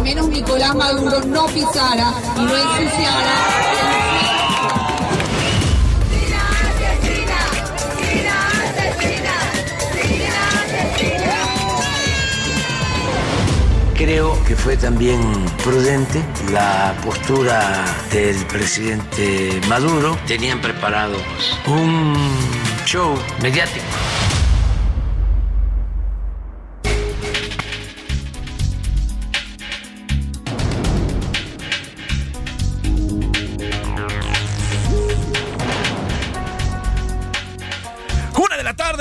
Al menos Nicolás Maduro no pisara y no ensuciara Creo que fue también prudente la postura del presidente Maduro. Tenían preparado un show mediático.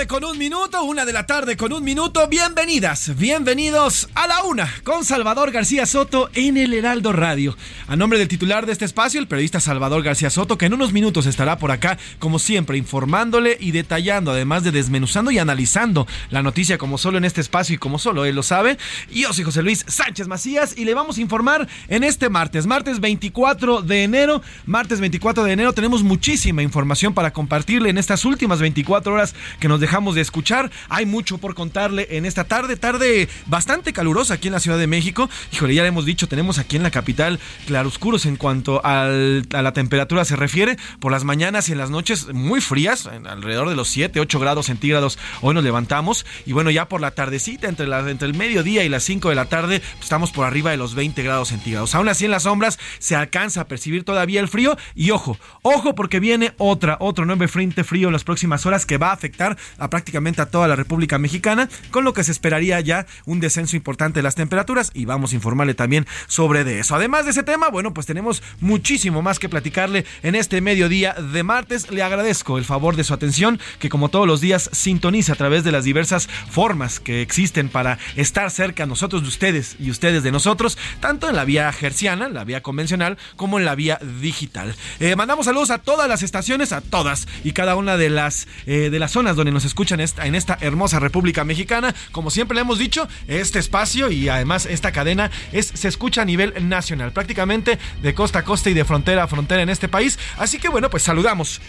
Con un minuto, una de la tarde con un minuto. Bienvenidas, bienvenidos a la una con Salvador García Soto en el Heraldo Radio. A nombre del titular de este espacio, el periodista Salvador García Soto, que en unos minutos estará por acá, como siempre, informándole y detallando, además de desmenuzando y analizando la noticia como solo en este espacio y como solo él lo sabe. Y yo soy José Luis Sánchez Macías y le vamos a informar en este martes, martes 24 de enero. Martes 24 de enero tenemos muchísima información para compartirle en estas últimas 24 horas que nos dejamos de escuchar. Hay mucho por contarle en esta tarde, tarde bastante calurosa aquí en la Ciudad de México. Híjole, ya le hemos dicho, tenemos aquí en la capital claroscuros en cuanto a la temperatura se refiere. Por las mañanas y en las noches muy frías, alrededor de los 7, 8 grados centígrados. Hoy nos levantamos y bueno, ya por la tardecita, entre, la- entre el mediodía y las 5 de la tarde, pues, estamos por arriba de los 20 grados centígrados. Aún así en las sombras se alcanza a percibir todavía el frío y ojo, ojo porque viene otra, otro nuevo frente frío en las próximas horas que va a afectar a prácticamente a toda la República Mexicana, con lo que se esperaría ya un descenso importante de las temperaturas y vamos a informarle también sobre eso. Además de ese tema, bueno, pues tenemos muchísimo más que platicarle en este mediodía de martes. Le agradezco el favor de su atención, que como todos los días sintoniza a través de las diversas formas que existen para estar cerca nosotros de ustedes y ustedes de nosotros, tanto en la vía gerciana, la vía convencional, como en la vía digital. Eh, mandamos saludos a todas las estaciones, a todas y cada una de las, eh, de las zonas donde nos escuchan esta- en esta hermosa República Mexicana. Como siempre le hemos dicho, este espacio y además esta cadena es, se escucha a nivel nacional, prácticamente de costa a costa y de frontera a frontera en este país. Así que bueno, pues saludamos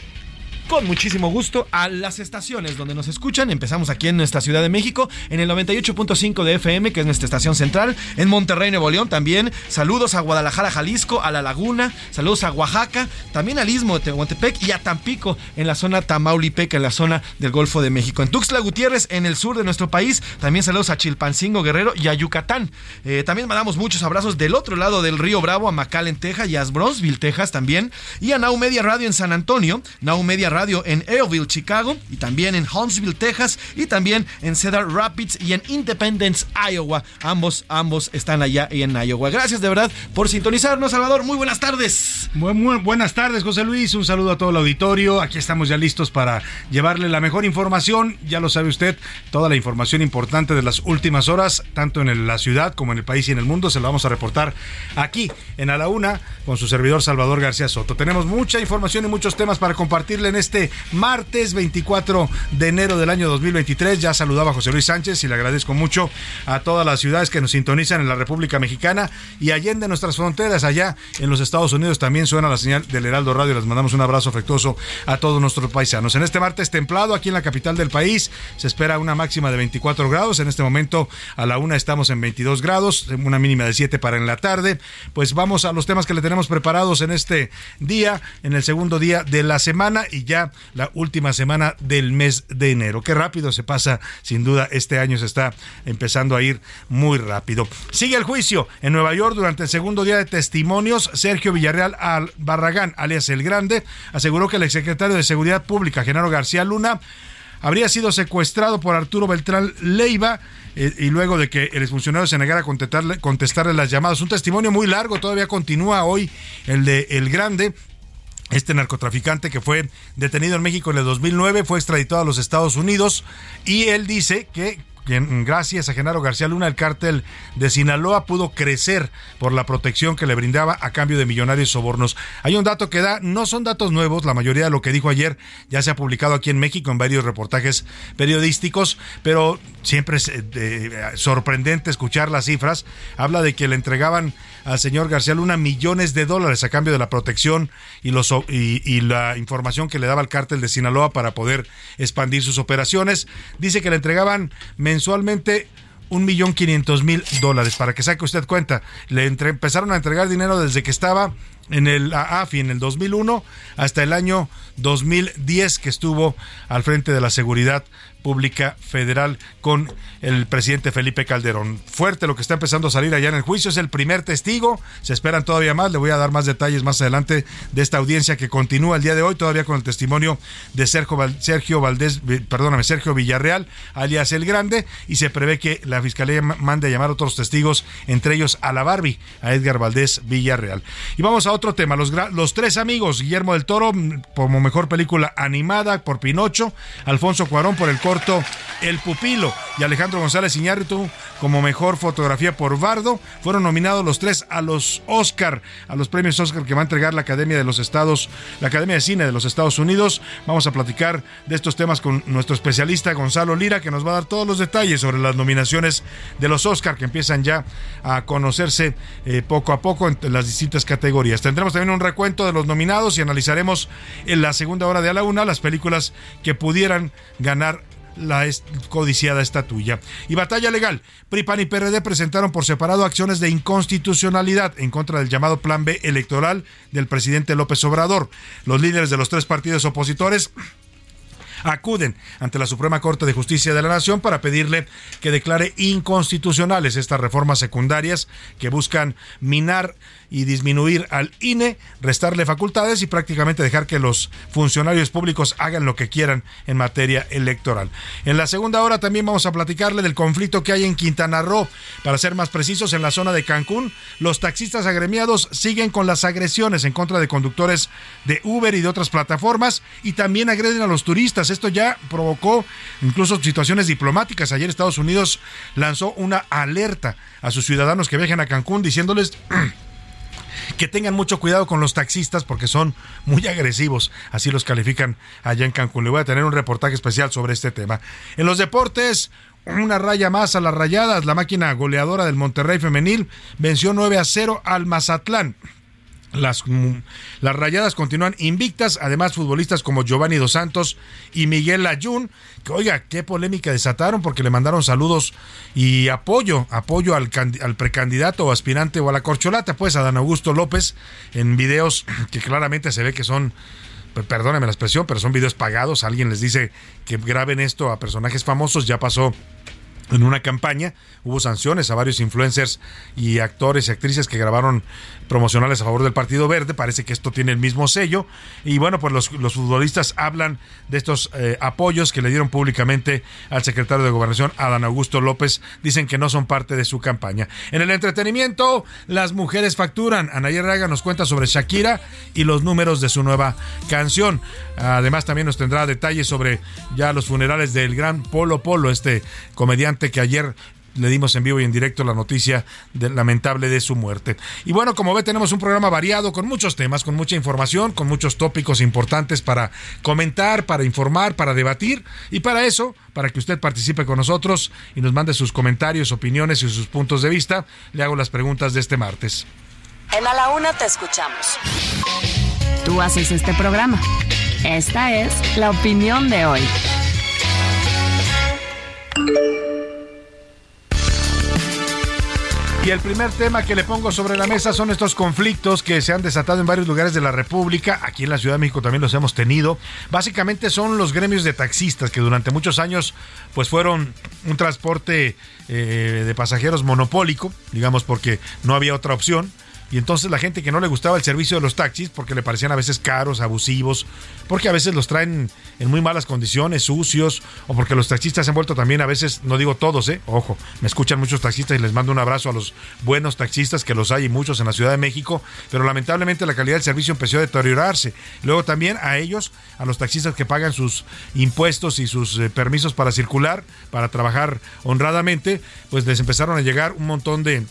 con muchísimo gusto a las estaciones donde nos escuchan. Empezamos aquí en nuestra Ciudad de México, en el 98.5 de FM, que es nuestra estación central. En Monterrey, Nuevo León también. Saludos a Guadalajara, Jalisco, a La Laguna. Saludos a Oaxaca, también al Istmo de Tehuantepec y a Tampico, en la zona Tamaulipeca, en la zona del Golfo de México. En Tuxtla Gutiérrez, en el sur de nuestro país. También saludos a Chilpancingo, Guerrero y a Yucatán. Eh, también mandamos muchos abrazos del otro lado del Río Bravo, a McAllen, Texas y a Bronzeville, Texas también. Y a Now Media Radio en San Antonio. Now Media Radio en Eoville, Chicago, y también en Huntsville, Texas, y también en Cedar Rapids y en Independence, Iowa. Ambos, ambos están allá en Iowa. Gracias de verdad por sintonizarnos, Salvador. Muy buenas tardes. Muy, buenas tardes, José Luis. Un saludo a todo el auditorio. Aquí estamos ya listos para llevarle la mejor información. Ya lo sabe usted, toda la información importante de las últimas horas, tanto en la ciudad como en el país y en el mundo, se lo vamos a reportar aquí en A la Una con su servidor Salvador García Soto. Tenemos mucha información y muchos temas para compartirle en este martes 24 de enero del año 2023. Ya saludaba a José Luis Sánchez y le agradezco mucho a todas las ciudades que nos sintonizan en la República Mexicana y allende nuestras fronteras, allá en los Estados Unidos también suena la señal del Heraldo Radio. Les mandamos un abrazo afectuoso a todos nuestros paisanos. En este martes templado aquí en la capital del país se espera una máxima de 24 grados. En este momento a la una estamos en 22 grados, una mínima de 7 para en la tarde. Pues vamos a los temas que le tenemos preparados en este día, en el segundo día de la semana y ya la última semana del mes de enero. Qué rápido se pasa, sin duda, este año se está empezando a ir muy rápido. Sigue el juicio en Nueva York durante el segundo día de testimonios. Sergio Villarreal al Barragán, alias El Grande, aseguró que el exsecretario de Seguridad Pública, Genaro García Luna, habría sido secuestrado por Arturo Beltrán Leiva eh, y luego de que el exfuncionario se negara a contestarle, contestarle las llamadas. Un testimonio muy largo, todavía continúa hoy el de El Grande. Este narcotraficante que fue detenido en México en el 2009 fue extraditado a los Estados Unidos y él dice que gracias a Genaro García Luna, el cártel de Sinaloa pudo crecer por la protección que le brindaba a cambio de millonarios sobornos. Hay un dato que da, no son datos nuevos, la mayoría de lo que dijo ayer ya se ha publicado aquí en México en varios reportajes periodísticos, pero siempre es eh, sorprendente escuchar las cifras. Habla de que le entregaban al señor García Luna millones de dólares a cambio de la protección y, los, y, la información que le daba el cártel de Sinaloa para poder expandir sus operaciones. Dice que le entregaban mensualmente un millón quinientos mil dólares, para que saque usted cuenta. Le empezaron a entregar dinero desde que estaba en el AFI en el 2001 hasta el año 2010 que estuvo al frente de la seguridad Pública Federal con el presidente Felipe Calderón. Fuerte lo que está empezando a salir allá en el juicio, es el primer testigo, se esperan todavía más, le voy a dar más detalles más adelante de esta audiencia que continúa el día de hoy, todavía con el testimonio de Sergio, Valdés, perdóname, Sergio Villarreal, alias El Grande, y se prevé que la Fiscalía mande a llamar a otros testigos, entre ellos a la Barbie, a Edgar Valdés Villarreal. Y vamos a otro tema, los, los tres amigos, Guillermo del Toro como mejor película animada por Pinocho, Alfonso Cuarón por el corto El Pupilo y Alejandro González Iñárritu como mejor fotografía por Bardo. Fueron nominados los tres a los Oscar, a los premios Oscar que va a entregar la Academia de los Estados, la Academia de Cine de los Estados Unidos. Vamos a platicar de estos temas con nuestro especialista Gonzalo Lira, que nos va a dar todos los detalles sobre las nominaciones de los Oscar que empiezan ya a conocerse eh, poco a poco en las distintas categorías. Tendremos también un recuento de los nominados y analizaremos en la segunda hora de a la una las películas que pudieran ganar la codiciada estatuilla. Y batalla legal. PRIPAN y PRD presentaron por separado acciones de inconstitucionalidad en contra del llamado Plan B electoral del presidente López Obrador. Los líderes de los tres partidos opositores acuden ante la Suprema Corte de Justicia de la Nación para pedirle que declare inconstitucionales estas reformas secundarias que buscan minar y disminuir al INE, restarle facultades y prácticamente dejar que los funcionarios públicos hagan lo que quieran en materia electoral. En la segunda hora también vamos a platicarle del conflicto que hay en Quintana Roo. Para ser más precisos, en la zona de Cancún, los taxistas agremiados siguen con las agresiones en contra de conductores de Uber y de otras plataformas y también agreden a los turistas. Esto ya provocó incluso situaciones diplomáticas. Ayer Estados Unidos lanzó una alerta a sus ciudadanos que viajen a Cancún diciéndoles que tengan mucho cuidado con los taxistas porque son muy agresivos, así los califican allá en Cancún. Le voy a tener un reportaje especial sobre este tema. En los deportes, una raya más a las rayadas. La máquina goleadora del Monterrey femenil venció 9 a 0 al Mazatlán. Las, las, rayadas continúan invictas, además futbolistas como Giovanni Dos Santos y Miguel Ayun, que oiga, qué polémica desataron porque le mandaron saludos y apoyo, apoyo al, al precandidato o aspirante o a la corcholata, pues a Dan Augusto López, en videos que claramente se ve que son, perdónenme la expresión, pero son videos pagados, alguien les dice que graben esto a personajes famosos, ya pasó en una campaña. Hubo sanciones a varios influencers y actores y actrices que grabaron promocionales a favor del Partido Verde. Parece que esto tiene el mismo sello. Y bueno, pues los, futbolistas hablan de estos eh, apoyos que le dieron públicamente al secretario de Gobernación, Adán Augusto López. Dicen que no son parte de su campaña. En el entretenimiento, las mujeres facturan. Anayer Raga nos cuenta sobre Shakira y los números de su nueva canción. Además, también nos tendrá detalles sobre ya los funerales del gran Polo Polo, este comediante que ayer le dimos en vivo y en directo la noticia lamentable de su muerte. Y bueno, como ve, tenemos un programa variado con muchos temas, con mucha información, con muchos tópicos importantes para comentar, para informar, para debatir. Y para eso, para que usted participe con nosotros y nos mande sus comentarios, opiniones y sus puntos de vista, le hago las preguntas de este martes. En A la Una te escuchamos. Tú haces este programa. Esta es la opinión de hoy. Y el primer tema que le pongo sobre la mesa son estos conflictos que se han desatado en varios lugares de la República. Aquí en la Ciudad de México también los hemos tenido. Básicamente son los gremios de taxistas que durante muchos años pues fueron un transporte eh, de pasajeros monopólico, digamos porque no había otra opción y entonces la gente que no le gustaba el servicio de los taxis, porque le parecían a veces caros, abusivos, porque a veces los traen en muy malas condiciones, sucios, o porque los taxistas se han vuelto también a veces, no digo todos, eh, ojo, me escuchan muchos taxistas y les mando un abrazo a los buenos taxistas, que los hay y muchos en la Ciudad de México, pero lamentablemente la calidad del servicio empezó a deteriorarse. Luego también a ellos, a los taxistas que pagan sus impuestos y sus eh, permisos para circular, para trabajar honradamente, pues les empezaron a llegar un montón de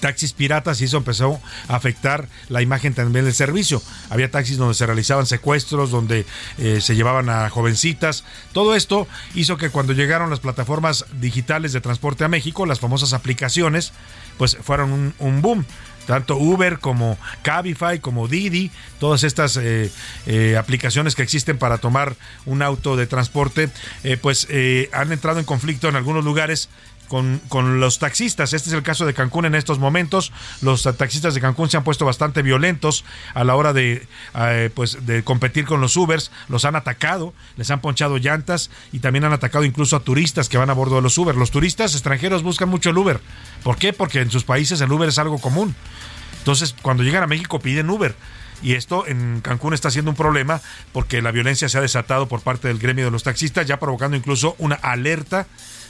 taxis piratas y eso empezó a afectar la imagen también del servicio. Había taxis donde se realizaban secuestros, donde eh, se llevaban a jovencitas. Todo esto hizo que cuando llegaron las plataformas digitales de transporte a México, las famosas aplicaciones, pues fueron un, boom tanto Uber como Cabify, como Didi, todas estas eh, eh, aplicaciones que existen para tomar un auto de transporte, pues han entrado en conflicto en algunos lugares con, con, los taxistas. Este es el caso de Cancún en estos momentos. Los taxistas de Cancún se han puesto bastante violentos a la hora de, eh, pues, de competir con los Ubers. Los han atacado, les han ponchado llantas y también han atacado incluso a turistas que van a bordo de los Uber. Los turistas extranjeros buscan mucho el Uber. ¿Por qué? Porque en sus países el Uber es algo común. Entonces, cuando llegan a México piden Uber. Y esto en Cancún está siendo un problema porque la violencia se ha desatado por parte del gremio de los taxistas, ya provocando incluso una alerta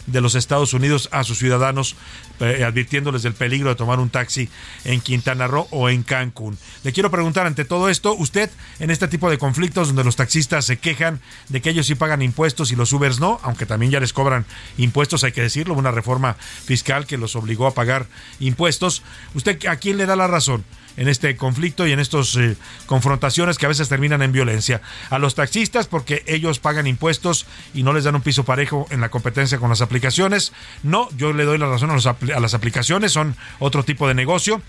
de los Estados Unidos a sus ciudadanos, eh, advirtiéndoles del peligro de tomar un taxi en Quintana Roo o en Cancún. Le quiero preguntar ante todo esto, usted en este tipo de conflictos donde los taxistas se quejan de que ellos sí pagan impuestos y los Ubers no, aunque también ya les cobran impuestos, hay que decirlo, una reforma fiscal que los obligó a pagar impuestos, ¿usted a quién le da la razón? En este conflicto y en estas eh, confrontaciones que a veces terminan en violencia. A los taxistas porque ellos pagan impuestos y no les dan un piso parejo en la competencia con las aplicaciones. No, yo le doy la razón a, a las aplicaciones, son otro tipo de negocio.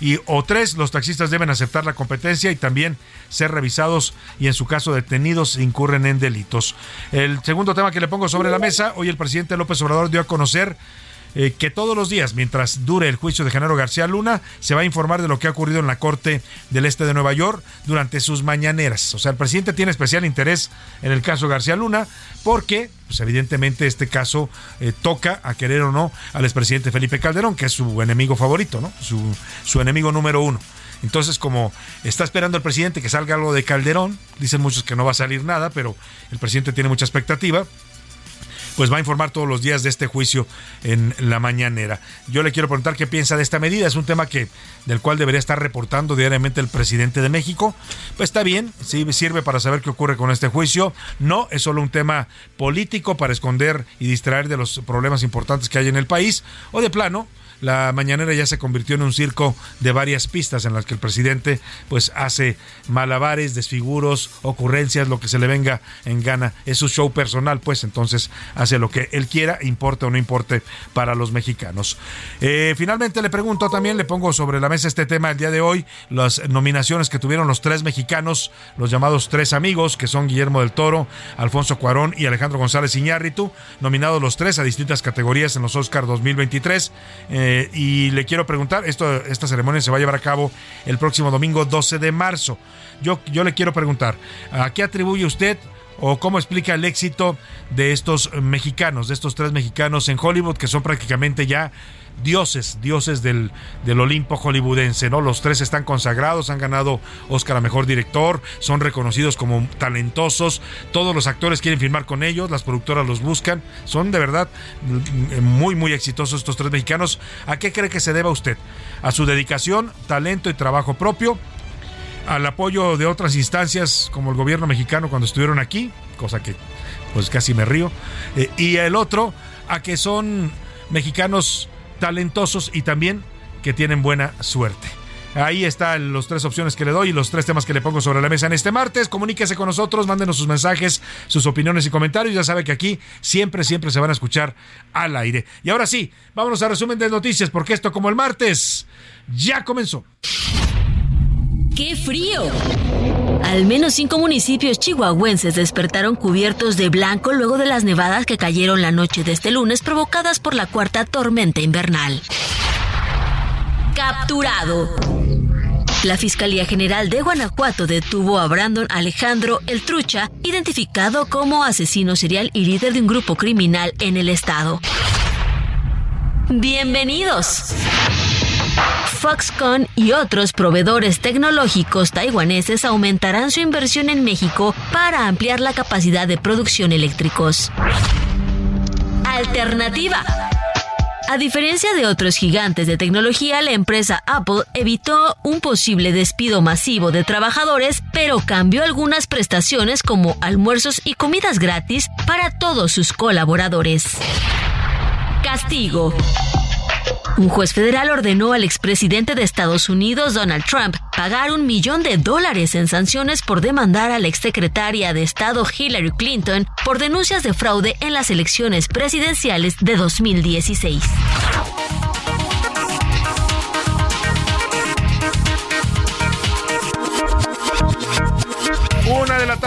Y o tres, los taxistas deben aceptar la competencia y también ser revisados y en su caso detenidos incurren en delitos. El segundo tema que le pongo sobre la mesa, hoy el presidente López Obrador dio a conocer eh, que todos los días, mientras dure el juicio de Genaro García Luna, se va a informar de lo que ha ocurrido en la Corte del Este de Nueva York durante sus mañaneras. O sea, el presidente tiene especial interés en el caso García Luna porque, pues evidentemente, este caso eh, toca, a querer o no, al expresidente Felipe Calderón, que es su enemigo favorito, ¿no? Su, su enemigo número uno. Entonces, como está esperando el presidente que salga algo de Calderón, dicen muchos que no va a salir nada, pero el presidente tiene mucha expectativa pues va a informar todos los días de este juicio en la mañanera. Yo le quiero preguntar qué piensa de esta medida. Es un tema que del cual debería estar reportando diariamente el presidente de México. Pues está bien, sí sirve para saber qué ocurre con este juicio. No, es solo un tema político para esconder y distraer de los problemas importantes que hay en el país. O de plano, la mañanera ya se convirtió en un circo de varias pistas en las que el presidente pues hace malabares, desfiguros, ocurrencias, lo que se le venga en gana. Es su show personal, pues entonces hace lo que él quiera, importe o no importe para los mexicanos. Eh, finalmente le pregunto también, le pongo sobre la mesa este tema el día de hoy, las nominaciones que tuvieron los tres mexicanos, los llamados tres amigos, que son Guillermo del Toro, Alfonso Cuarón y Alejandro González Iñárritu, nominados los tres a distintas categorías en los Oscar 2023. Y le quiero preguntar, esto, esta ceremonia se va a llevar a cabo el próximo domingo 12 de marzo. Yo, yo le quiero preguntar, ¿a qué atribuye usted o cómo explica el éxito de estos mexicanos, de estos tres mexicanos en Hollywood que son prácticamente ya dioses, dioses del, del, Olimpo hollywoodense, ¿no? Los tres están consagrados, han ganado Oscar a Mejor Director, son reconocidos como talentosos, todos los actores quieren filmar con ellos, las productoras los buscan, son de verdad muy, muy exitosos estos tres mexicanos. ¿A qué cree que se deba usted? ¿A su dedicación, talento y trabajo propio? ¿Al apoyo de otras instancias como el gobierno mexicano cuando estuvieron aquí? Cosa que pues casi me río. Eh, y el otro, a que son mexicanos talentosos y también que tienen buena suerte. Ahí están las tres opciones que le doy y los tres temas que le pongo sobre la mesa en este martes. Comuníquese con nosotros, mándenos sus mensajes, sus opiniones y comentarios. Ya sabe que aquí siempre, siempre se van a escuchar al aire. Y ahora sí, vámonos a resumen de noticias, porque esto, como el martes, ya comenzó. ¡Qué frío! Al menos cinco municipios chihuahuenses despertaron cubiertos de blanco luego de las nevadas que cayeron la noche de este lunes provocadas por la cuarta tormenta invernal. Capturado. La Fiscalía General de Guanajuato detuvo a Brandon Alejandro El Trucha, identificado como asesino serial y líder de un grupo criminal en el estado. Bienvenidos. Foxconn y otros proveedores tecnológicos taiwaneses aumentarán su inversión en México para ampliar la capacidad de producción eléctricos. Alternativa. A diferencia de otros gigantes de tecnología, la empresa Apple evitó un posible despido masivo de trabajadores, pero cambió algunas prestaciones como almuerzos y comidas gratis para todos sus colaboradores. Castigo. Un juez federal ordenó al expresidente de Estados Unidos, Donald Trump, pagar un millón de dólares en sanciones por demandar a la exsecretaria de Estado Hillary Clinton por denuncias de fraude en las elecciones presidenciales de 2016.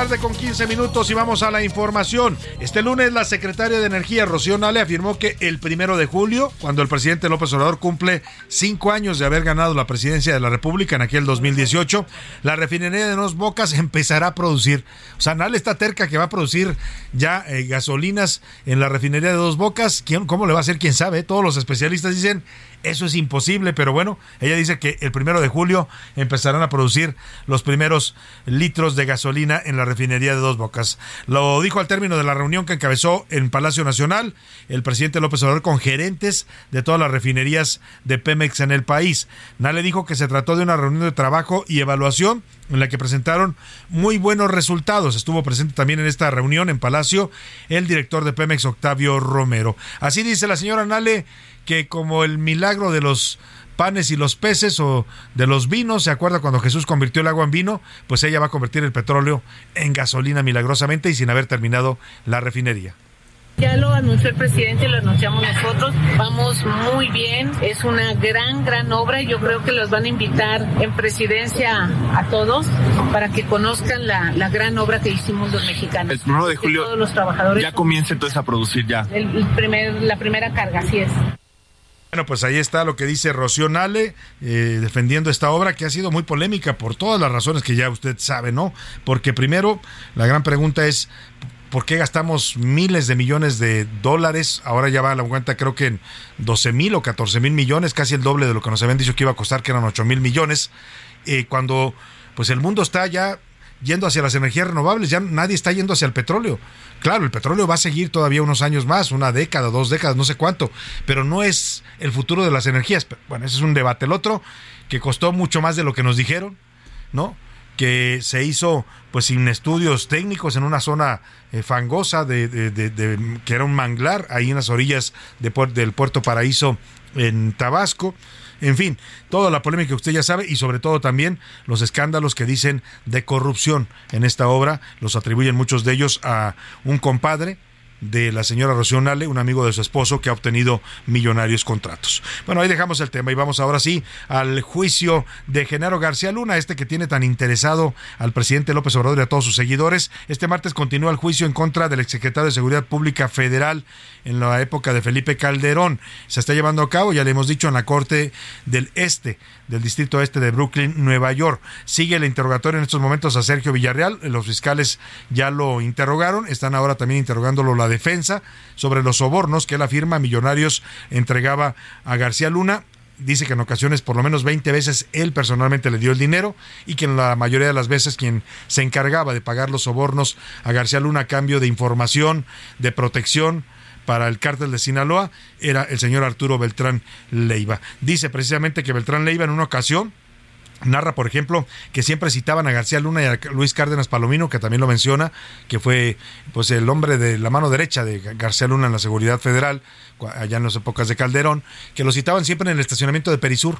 Tarde con 15 minutos y vamos a la información. Este lunes la secretaria de Energía, Rocío Nale, afirmó que el primero de julio, cuando el presidente López Obrador cumple cinco años de haber ganado la presidencia de la República en aquel 2018, la refinería de Dos Bocas empezará a producir. O sea, Nale está terca que va a producir ya eh, gasolinas en la refinería de Dos Bocas. ¿Quién, ¿Cómo le va a hacer? ¿Quién sabe? Todos los especialistas dicen eso es imposible, pero bueno, ella dice que el primero de julio empezarán a producir los primeros litros de gasolina en la refinería de Dos Bocas. Lo dijo al término de la reunión que encabezó en Palacio Nacional el presidente López Obrador con gerentes de todas las refinerías de Pemex en el país. Nale dijo que se trató de una reunión de trabajo y evaluación en la que presentaron muy buenos resultados. Estuvo presente también en esta reunión en Palacio el director de Pemex, Octavio Romero. Así dice la señora Nale que como el milagro de los panes y los peces o de los vinos, ¿se acuerda cuando Jesús convirtió el agua en vino? Pues ella va a convertir el petróleo en gasolina milagrosamente y sin haber terminado la refinería. Ya lo anunció el presidente, lo anunciamos nosotros. Vamos muy bien, es una gran, gran obra. Yo creo que los van a invitar en presidencia a todos para que conozcan la, la gran obra que hicimos los mexicanos. El primero de julio todos los trabajadores. ya comienza entonces a producir ya. El, el primer, la primera carga, así es. Bueno, pues ahí está lo que dice Rocío Nale eh, defendiendo esta obra que ha sido muy polémica por todas las razones que ya usted sabe, ¿no? Porque primero, la gran pregunta es, ¿por qué gastamos miles de millones de dólares? Ahora ya va a la cuenta creo que en 12 mil o 14 mil millones, casi el doble de lo que nos habían dicho que iba a costar, que eran 8 mil millones, eh, cuando pues el mundo está ya yendo hacia las energías renovables, ya nadie está yendo hacia el petróleo. Claro, el petróleo va a seguir todavía unos años más, una década, dos décadas, no sé cuánto, pero no es el futuro de las energías. Bueno, ese es un debate. El otro, que costó mucho más de lo que nos dijeron, ¿no? que se hizo pues sin estudios técnicos en una zona eh, fangosa de, de, de, que era un manglar ahí en las orillas del puerto Paraíso en Tabasco en fin, toda la polémica que usted ya sabe y sobre todo también los escándalos que dicen de corrupción en esta obra, los atribuyen muchos de ellos a un compadre de la señora Rocío Nale, un amigo de su esposo que ha obtenido millonarios contratos. Bueno, ahí dejamos el tema y vamos ahora sí al juicio de Genaro García Luna, este que tiene tan interesado al presidente López Obrador y a todos sus seguidores. Este martes continúa el juicio en contra del exsecretario de Seguridad Pública Federal en la época de Felipe Calderón. Se está llevando a cabo, ya le hemos dicho, en la Corte del Este, del Distrito Este de Brooklyn, Nueva York. Sigue el interrogatorio en estos momentos a Sergio Villarreal. Los fiscales ya lo interrogaron, están ahora también interrogándolo la defensa sobre los sobornos que la firma Millonarios entregaba a García Luna dice que en ocasiones por lo menos 20 veces él personalmente le dio el dinero y que en la mayoría de las veces quien se encargaba de pagar los sobornos a García Luna a cambio de información, de protección para el cártel de Sinaloa era el señor Arturo Beltrán Leiva. Dice precisamente que Beltrán Leiva en una ocasión Narra, por ejemplo, que siempre citaban a García Luna y a Luis Cárdenas Palomino, que también lo menciona, que fue pues el hombre de la mano derecha de García Luna en la seguridad federal, allá en las épocas de Calderón, que lo citaban siempre en el estacionamiento de Perisur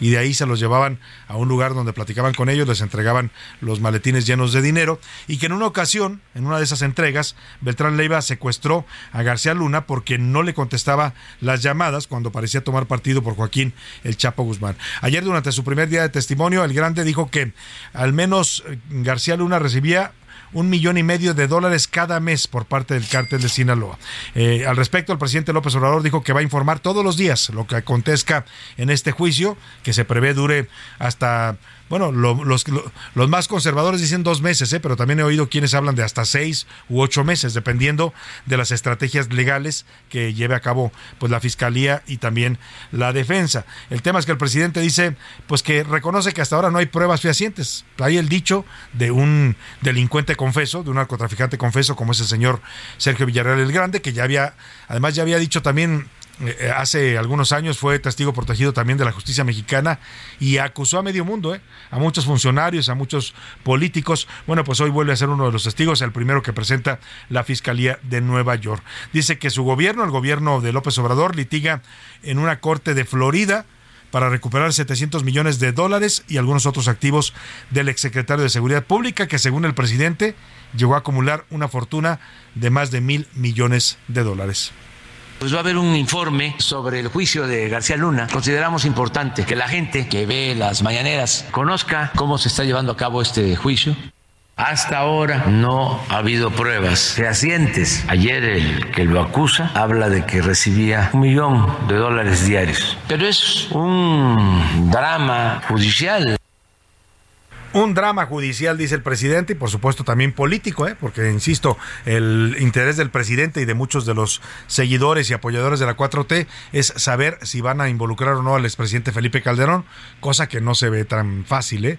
y de ahí se los llevaban a un lugar donde platicaban con ellos, les entregaban los maletines llenos de dinero y que en una ocasión, en una de esas entregas, Beltrán Leiva secuestró a García Luna porque no le contestaba las llamadas cuando parecía tomar partido por Joaquín el Chapo Guzmán. Ayer durante su primer día de testimonio, el grande dijo que al menos eh, García Luna recibía un millón y medio de dólares cada mes por parte del cártel de Sinaloa. Eh, al respecto, el presidente López Obrador dijo que va a informar todos los días lo que acontezca en este juicio, que se prevé dure hasta bueno, los, los, más conservadores dicen dos meses, ¿eh? pero también he oído quienes hablan de hasta seis u ocho meses, dependiendo de las estrategias legales que lleve a cabo pues la fiscalía y también la defensa. El tema es que el presidente dice pues que reconoce que hasta ahora no hay pruebas fehacientes. Hay el dicho de un delincuente confeso, de un narcotraficante confeso, como es el señor Sergio Villarreal el Grande, que ya había, además ya había dicho también eh, hace algunos años fue testigo protegido también de la justicia mexicana y acusó a medio mundo, eh, a muchos funcionarios, a muchos políticos. Bueno, pues hoy vuelve a ser uno de los testigos, el primero que presenta la Fiscalía de Nueva York. Dice que su gobierno, el gobierno de López Obrador, litiga en una corte de Florida para recuperar 700 millones de dólares y algunos otros activos del exsecretario de Seguridad Pública, que según el presidente llegó a acumular una fortuna de más de mil millones de dólares. Pues va a haber un informe sobre el juicio de García Luna. Consideramos importante que la gente que ve las mañaneras conozca cómo se está llevando a cabo este juicio. Hasta ahora no ha habido pruebas fehacientes. Ayer el que lo acusa habla de que recibía un millón de dólares diarios. Pero es un drama judicial. Un drama judicial, dice el presidente, y por supuesto también político, ¿eh? porque, insisto, el interés del presidente y de muchos de los seguidores y apoyadores de la 4T es saber si van a involucrar o no al expresidente Felipe Calderón, cosa que no se ve tan fácil. ¿eh?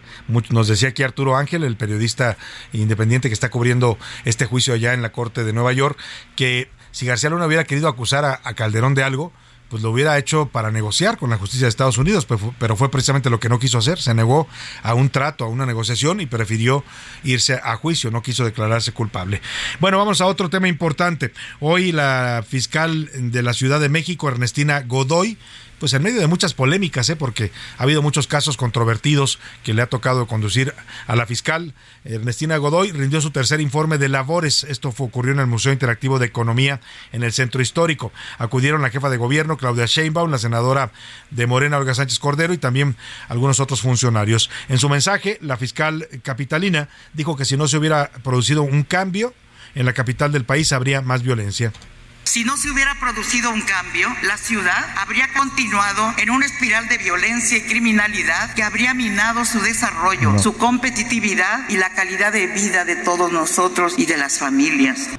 Nos decía aquí Arturo Ángel, el periodista independiente que está cubriendo este juicio allá en la Corte de Nueva York, que si García Luna hubiera querido acusar a Calderón de algo, pues lo hubiera hecho para negociar con la justicia de Estados Unidos, pero fue precisamente lo que no quiso hacer. Se negó a un trato, a una negociación y prefirió irse a juicio, no quiso declararse culpable. Bueno, vamos a otro tema importante. Hoy la fiscal de la Ciudad de México, Ernestina Godoy, pues en medio de muchas polémicas, ¿eh? porque ha habido muchos casos controvertidos que le ha tocado conducir a la fiscal. Ernestina Godoy rindió su tercer informe de labores. Esto ocurrió en el Museo Interactivo de Economía en el Centro Histórico. Acudieron la jefa de gobierno, Claudia Sheinbaum, la senadora de Morena, Olga Sánchez Cordero, y también algunos otros funcionarios. En su mensaje, la fiscal capitalina dijo que si no se hubiera producido un cambio en la capital del país, habría más violencia. Si no se hubiera producido un cambio, la ciudad habría continuado en una espiral de violencia y criminalidad que habría minado su desarrollo, su competitividad y la calidad de vida de todos nosotros y de las familias.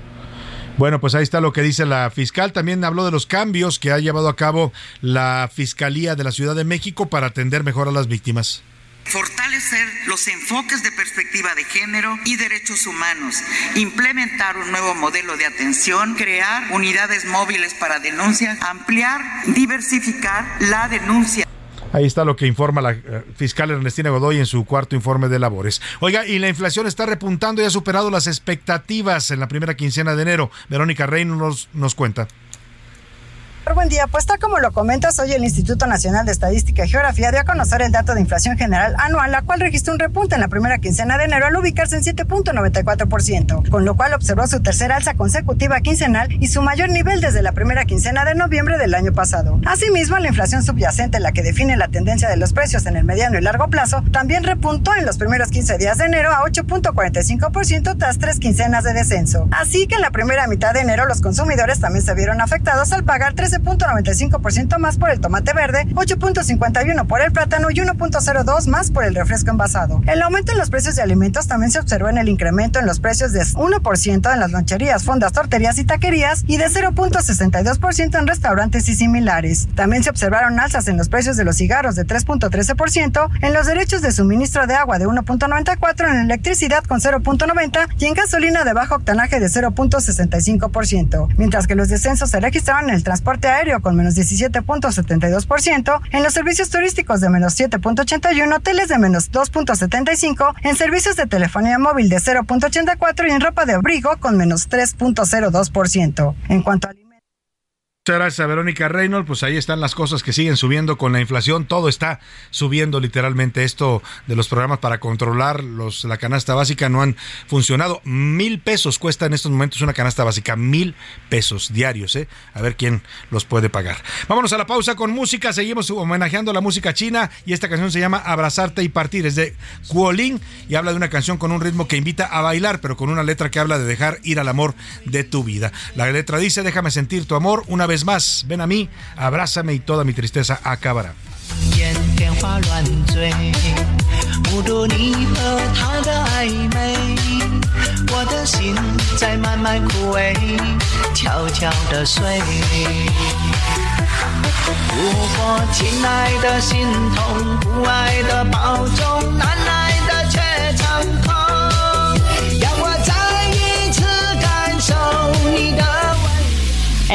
Bueno, pues ahí está lo que dice la fiscal. También habló de los cambios que ha llevado a cabo la Fiscalía de la Ciudad de México para atender mejor a las víctimas fortalecer los enfoques de perspectiva de género y derechos humanos, implementar un nuevo modelo de atención, crear unidades móviles para denuncia, ampliar, diversificar la denuncia. Ahí está lo que informa la eh, fiscal Ernestina Godoy en su cuarto informe de labores. Oiga, y la inflación está repuntando y ha superado las expectativas en la primera quincena de enero. Verónica Rey nos, nos cuenta. Buen día, pues tal como lo comentas, hoy el Instituto Nacional de Estadística y Geografía dio a conocer el dato de inflación general anual, la cual registró un repunte en la primera quincena de enero al ubicarse en 7.94%, con lo cual observó su tercera alza consecutiva quincenal y su mayor nivel desde la primera quincena de noviembre del año pasado. Asimismo, la inflación subyacente, la que define la tendencia de los precios en el mediano y largo plazo, también repuntó en los primeros 15 días de enero a 8.45% tras tres quincenas de descenso. Así que en la primera mitad de enero los consumidores también se vieron afectados al pagar 13 13.95% más por el tomate verde, 8.51 por el plátano y 1.02 más por el refresco envasado. El aumento en los precios de alimentos también se observó en el incremento en los precios de 1% en las loncherías, fondas, torterías y taquerías y de 0.62% en restaurantes y similares. También se observaron alzas en los precios de los cigarros de 3.13%, en los derechos de suministro de agua de 1.94%, en electricidad con 0.90% y en gasolina de bajo octanaje de 0.65%, mientras que los descensos se registraron en el transporte aéreo con menos 17.72%, en los servicios turísticos de menos 7.81, hoteles de menos 2.75, en servicios de telefonía móvil de 0.84 y en ropa de abrigo con menos 3.02%. En cuanto a Muchas gracias a Verónica Reynolds. Pues ahí están las cosas que siguen subiendo con la inflación. Todo está subiendo literalmente. Esto de los programas para controlar la canasta básica no han funcionado. Mil pesos cuesta en estos momentos una canasta básica. Mil pesos diarios. ¿eh? A ver quién los puede pagar. Vámonos a la pausa con música. Seguimos homenajeando la música china. Y esta canción se llama Abrazarte y Partir. Es de Kuolin y habla de una canción con un ritmo que invita a bailar, pero con una letra que habla de dejar ir al amor de tu vida. La letra dice: Déjame sentir tu amor una vez más, ven a mí, abrázame y toda mi tristeza acabará.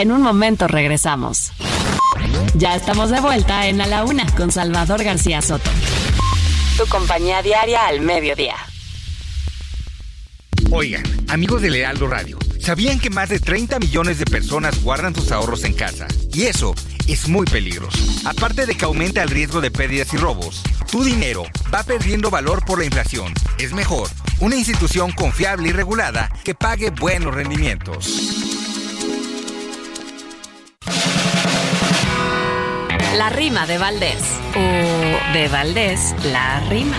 En un momento regresamos. Ya estamos de vuelta en A la Una con Salvador García Soto. Tu compañía diaria al mediodía. Oigan, amigos de Lealdo Radio, ¿sabían que más de 30 millones de personas guardan sus ahorros en casa? Y eso es muy peligroso. Aparte de que aumenta el riesgo de pérdidas y robos, tu dinero va perdiendo valor por la inflación. Es mejor una institución confiable y regulada que pague buenos rendimientos. La rima de Valdés. O de Valdés, la rima.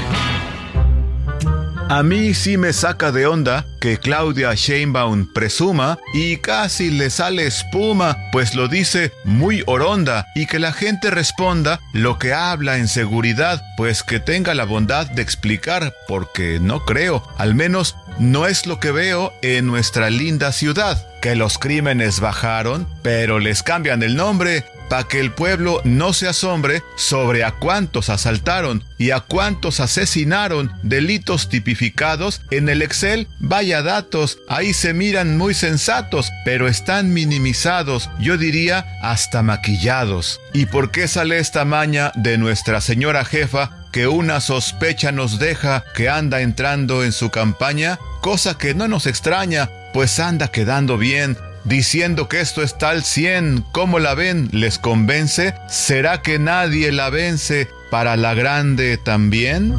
A mí sí me saca de onda que Claudia Sheinbaum presuma y casi le sale espuma, pues lo dice muy oronda y que la gente responda lo que habla en seguridad, pues que tenga la bondad de explicar, porque no creo, al menos no es lo que veo en nuestra linda ciudad, que los crímenes bajaron, pero les cambian el nombre para que el pueblo no se asombre sobre a cuántos asaltaron y a cuántos asesinaron, delitos tipificados en el Excel, vaya datos, ahí se miran muy sensatos, pero están minimizados, yo diría hasta maquillados. ¿Y por qué sale esta maña de nuestra señora jefa que una sospecha nos deja que anda entrando en su campaña? Cosa que no nos extraña, pues anda quedando bien diciendo que esto está al 100. ¿Cómo la ven? ¿Les convence? ¿Será que nadie la vence para la grande también?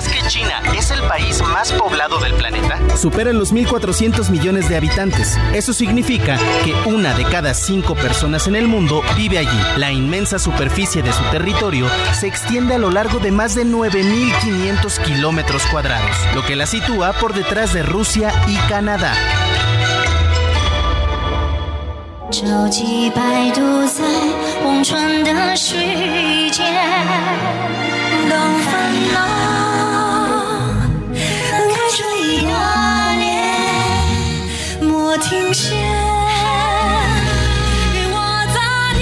¿Sabías que China es el país más poblado del planeta? Superan los 1.400 millones de habitantes. Eso significa que una de cada cinco personas en el mundo vive allí. La inmensa superficie de su territorio se extiende a lo largo de más de 9.500 kilómetros cuadrados, lo que la sitúa por detrás de Rusia y Canadá. 停歇，给我打电。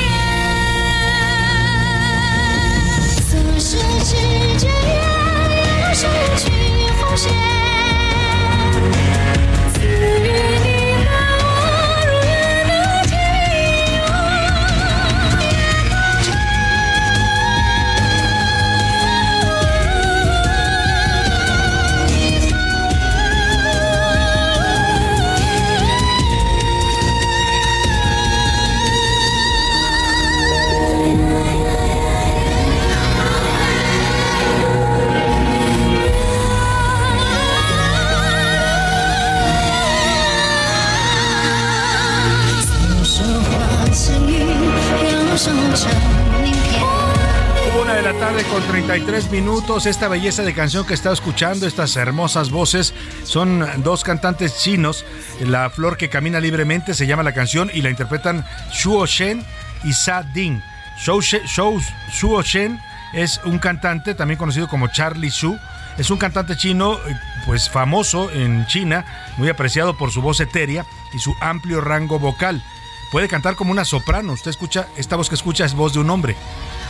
时只见月，又去奉献。Una de la tarde con 33 minutos. Esta belleza de canción que está escuchando, estas hermosas voces, son dos cantantes chinos. La flor que camina libremente se llama la canción y la interpretan Shuo Shen y Sa Ding. Shuo Shen es un cantante también conocido como Charlie Su. Es un cantante chino pues famoso en China, muy apreciado por su voz etérea y su amplio rango vocal. Puede cantar como una soprano. Usted escucha, esta voz que escucha es voz de un hombre,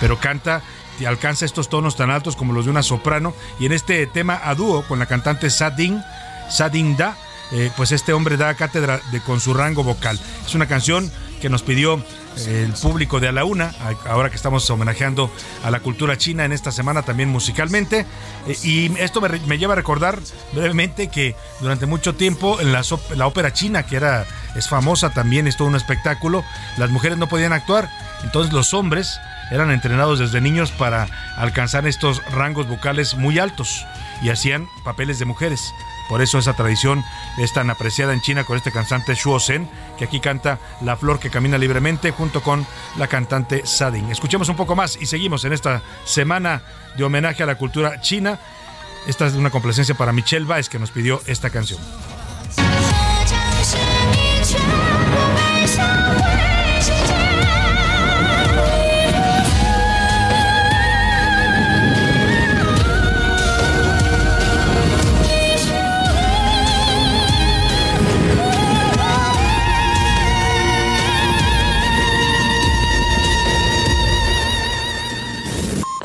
pero canta y alcanza estos tonos tan altos como los de una soprano. Y en este tema a dúo con la cantante Sading, Sading Da, eh, pues este hombre da cátedra de, con su rango vocal. Es una canción que nos pidió el público de A la Una, ahora que estamos homenajeando a la cultura china en esta semana también musicalmente. Eh, y esto me, lleva a recordar brevemente que durante mucho tiempo en la, la ópera china, que era es famosa también, es todo un espectáculo, las mujeres no podían actuar. Entonces los hombres eran entrenados desde niños para alcanzar estos rangos vocales muy altos y hacían papeles de mujeres. Por eso esa tradición es tan apreciada en China con este cantante Shuo que aquí canta La flor que camina libremente junto con la cantante Sadin. Escuchemos un poco más y seguimos en esta semana de homenaje a la cultura china. Esta es una complacencia para Michelle Baez que nos pidió esta canción.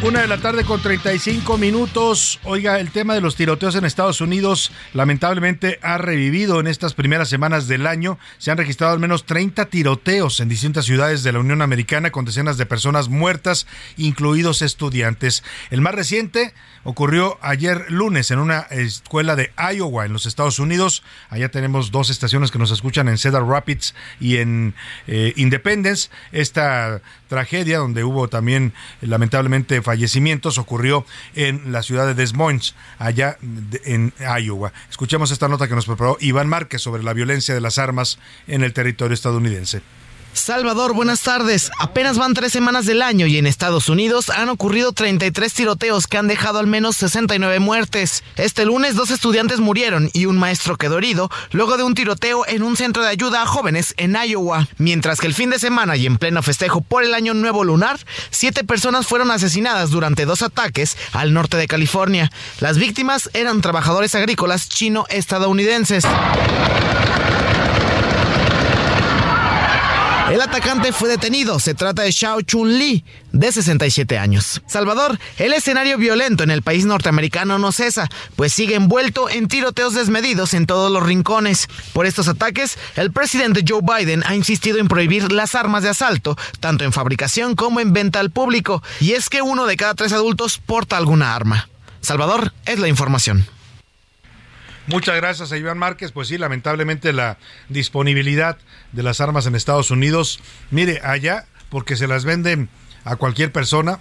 Una de la tarde con 35 minutos. Oiga, el tema de los tiroteos en Estados Unidos lamentablemente ha revivido en estas primeras semanas del año. Se han registrado al menos 30 tiroteos en distintas ciudades de la Unión Americana con decenas de personas muertas, incluidos estudiantes. El más reciente ocurrió ayer lunes en una escuela de Iowa en los Estados Unidos. Allá tenemos dos estaciones que nos escuchan en Cedar Rapids y en eh, Independence. Esta tragedia, donde hubo también lamentablemente fallecimientos, ocurrió en la ciudad de Des Moines, allá en Iowa. Escuchemos esta nota que nos preparó Iván Márquez sobre la violencia de las armas en el territorio estadounidense. Salvador, buenas tardes. Apenas van tres semanas del año y en Estados Unidos han ocurrido 33 tiroteos que han dejado al menos 69 muertes. Este lunes dos estudiantes murieron y un maestro quedó herido luego de un tiroteo en un centro de ayuda a jóvenes en Iowa. Mientras que el fin de semana y en pleno festejo por el año nuevo lunar, siete personas fueron asesinadas durante dos ataques al norte de California. Las víctimas eran trabajadores agrícolas chino-estadounidenses. El atacante fue detenido. Se trata de Xiao Chun Li, de 67 años. Salvador, el escenario violento en el país norteamericano no cesa, pues sigue envuelto en tiroteos desmedidos en todos los rincones. Por estos ataques, el presidente Joe Biden ha insistido en prohibir las armas de asalto, tanto en fabricación como en venta al público. Y es que uno de cada tres adultos porta alguna arma. Salvador, es la información. Muchas gracias a Iván Márquez. Pues sí, lamentablemente la disponibilidad de las armas en Estados Unidos, mire, allá, porque se las venden a cualquier persona,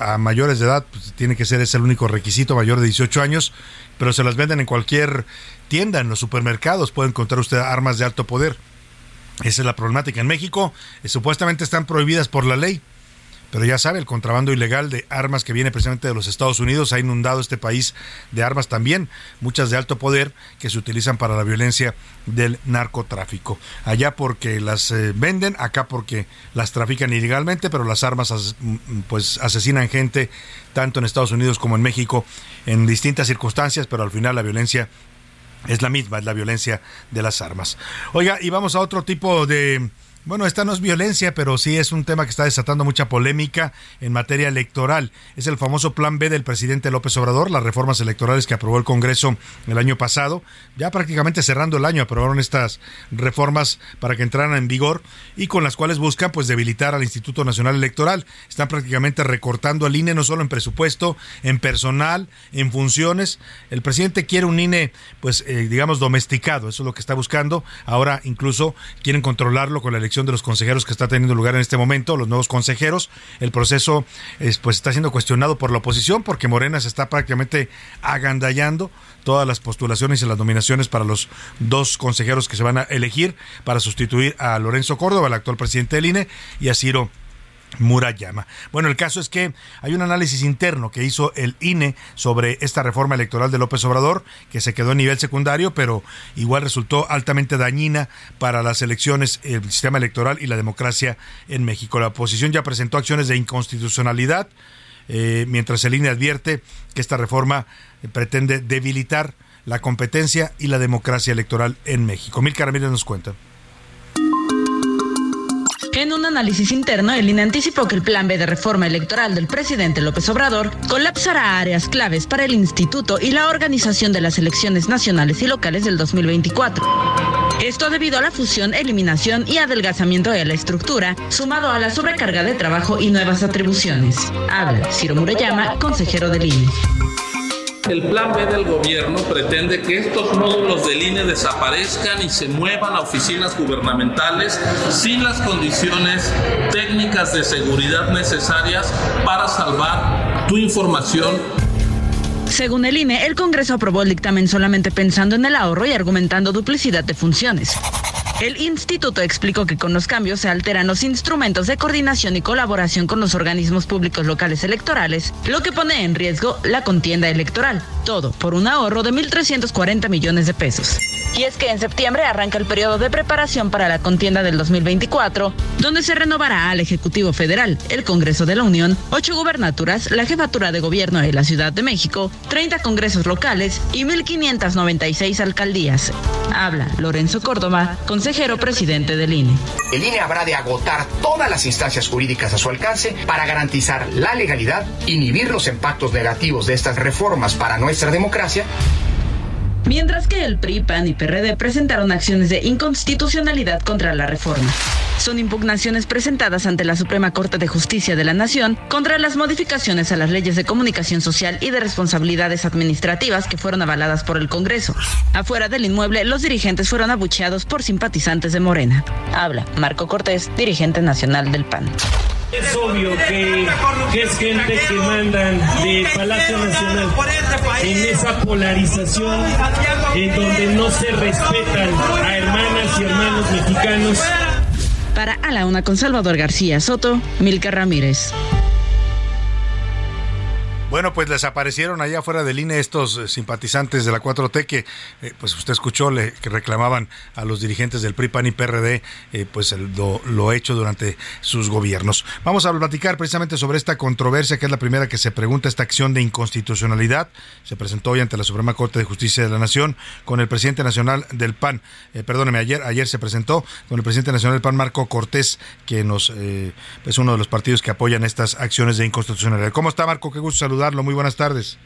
a mayores de edad, pues, tiene que ser ese el único requisito, mayor de 18 años, pero se las venden en cualquier tienda, en los supermercados, puede encontrar usted armas de alto poder. Esa es la problemática. En México eh, supuestamente están prohibidas por la ley, pero ya sabe, el contrabando ilegal de armas que viene precisamente de los Estados Unidos ha inundado este país de armas también, muchas de alto poder que se utilizan para la violencia del narcotráfico. Allá porque las eh, venden, acá porque las trafican ilegalmente, pero las armas as- mm, pues asesinan gente tanto en Estados Unidos como en México en distintas circunstancias, pero al final la violencia es la misma, es la violencia de las armas. Oiga, y vamos a otro tipo de... Bueno, esta no es violencia, pero sí es un tema que está desatando mucha polémica en materia electoral. Es el famoso Plan B del presidente López Obrador, las reformas electorales que aprobó el Congreso el año pasado. Ya prácticamente cerrando el año aprobaron estas reformas para que entraran en vigor y con las cuales buscan pues debilitar al Instituto Nacional Electoral. Están prácticamente recortando al INE no solo en presupuesto, en personal, en funciones. El presidente quiere un INE pues eh, digamos domesticado, eso es lo que está buscando. Ahora incluso quieren controlarlo con la elección de los consejeros que está teniendo lugar en este momento, los nuevos consejeros. El proceso es, pues está siendo cuestionado por la oposición porque Morena se está prácticamente agandallando todas las postulaciones y las nominaciones para los dos consejeros que se van a elegir para sustituir a Lorenzo Córdoba, el actual presidente del INE, y a Ciro Murayama. Bueno, el caso es que hay un análisis interno que hizo el INE sobre esta reforma electoral de López Obrador, que se quedó a nivel secundario, pero igual resultó altamente dañina para las elecciones, el sistema electoral y la democracia en México. La oposición ya presentó acciones de inconstitucionalidad, eh, mientras el INE advierte que esta reforma eh, pretende debilitar la competencia y la democracia electoral en México. Mil Ramírez nos cuenta. En un análisis interno, el INE anticipó que el plan B de reforma electoral del presidente López Obrador colapsará áreas claves para el instituto y la organización de las elecciones nacionales y locales del 2024. Esto debido a la fusión, eliminación y adelgazamiento de la estructura, sumado a la sobrecarga de trabajo y nuevas atribuciones. Habla Ciro Murayama, consejero del INE. El plan B del gobierno pretende que estos módulos del INE desaparezcan y se muevan a oficinas gubernamentales sin las condiciones técnicas de seguridad necesarias para salvar tu información Según el INE, el Congreso aprobó el dictamen solamente pensando en el ahorro y argumentando duplicidad de funciones. El instituto explicó que con los cambios se alteran los instrumentos de coordinación y colaboración con los organismos públicos locales electorales, lo que pone en riesgo la contienda electoral. Todo por un ahorro de 1.340 millones de pesos. Y es que en septiembre arranca el periodo de preparación para la contienda del 2024, donde se renovará al Ejecutivo Federal, el Congreso de la Unión, ocho gubernaturas, la jefatura de gobierno de la Ciudad de México, 30 congresos locales y 1.596 alcaldías. Habla Lorenzo Córdoba, consejero presidente del INE. El INE habrá de agotar todas las instancias jurídicas a su alcance para garantizar la legalidad, inhibir los impactos negativos de estas reformas para nuestra democracia Mientras que el PRI, PAN y PRD presentaron acciones de inconstitucionalidad contra la reforma. Son impugnaciones presentadas ante la Suprema Corte de Justicia de la Nación contra las modificaciones a las leyes de comunicación social y de responsabilidades administrativas que fueron avaladas por el Congreso. Afuera del inmueble, los dirigentes fueron abucheados por simpatizantes de Morena. Habla Marco Cortés, dirigente nacional del PAN. Es obvio que, es gente que mandan de Palacio Nacional en esa polarización en donde no se respetan a hermanas y hermanos mexicanos. Para A Una con Salvador García Soto, Milka Ramírez. Bueno, pues les aparecieron allá afuera del INE estos eh, simpatizantes de la 4T que, eh, pues usted escuchó, le, que reclamaban a los dirigentes del PRI, PAN y PRD, eh, pues el, lo, hecho durante sus gobiernos. Vamos a platicar precisamente sobre esta controversia, que es la primera que se pregunta, esta acción de inconstitucionalidad. Se presentó hoy ante la Suprema Corte de Justicia de la Nación con el presidente nacional del PAN. Perdóneme, ayer, ayer se presentó con el presidente nacional del PAN, Marco Cortés, que nos es uno de los partidos que apoyan estas acciones de inconstitucionalidad. ¿Cómo está, Marco? Qué gusto Muy buenas tardes.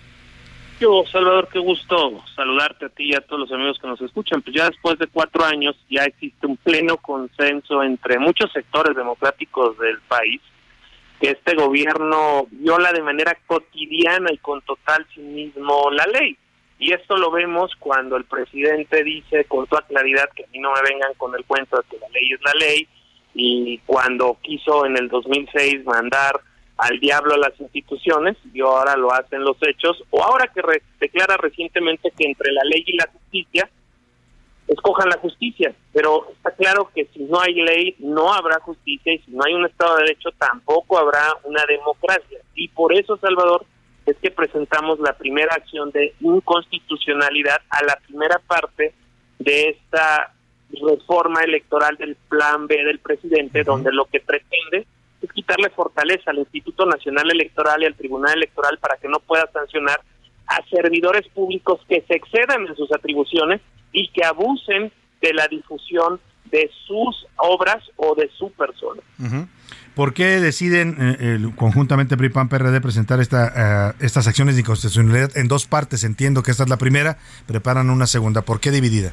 Yo, Salvador, qué gusto saludarte a ti y a todos los amigos que nos escuchan. Pues ya después de cuatro años ya existe un pleno consenso entre muchos sectores democráticos del país que este gobierno viola de manera cotidiana y con total cinismo la ley. Y esto lo vemos cuando el presidente dice con toda claridad que a mí no me vengan con el cuento de que la ley es la ley y cuando quiso en el 2006 mandar al diablo a las instituciones y ahora lo hacen los hechos, o ahora que re declara recientemente que entre la ley y la justicia, escojan la justicia, pero está claro que si no hay ley no habrá justicia y si no hay un Estado de Derecho tampoco habrá una democracia. Y por eso, Salvador, es que presentamos la primera acción de inconstitucionalidad a la primera parte de esta reforma electoral del plan B del presidente, uh -huh. donde lo que pretende es quitarle fortaleza al Instituto Nacional Electoral y al Tribunal Electoral para que no pueda sancionar a servidores públicos que se excedan en sus atribuciones y que abusen de la difusión de sus obras o de su persona. ¿Por qué deciden eh, conjuntamente PRI, PRD presentar esta, uh, estas acciones de inconstitucionalidad en dos partes? Entiendo que esta es la primera, preparan una segunda. ¿Por qué dividida?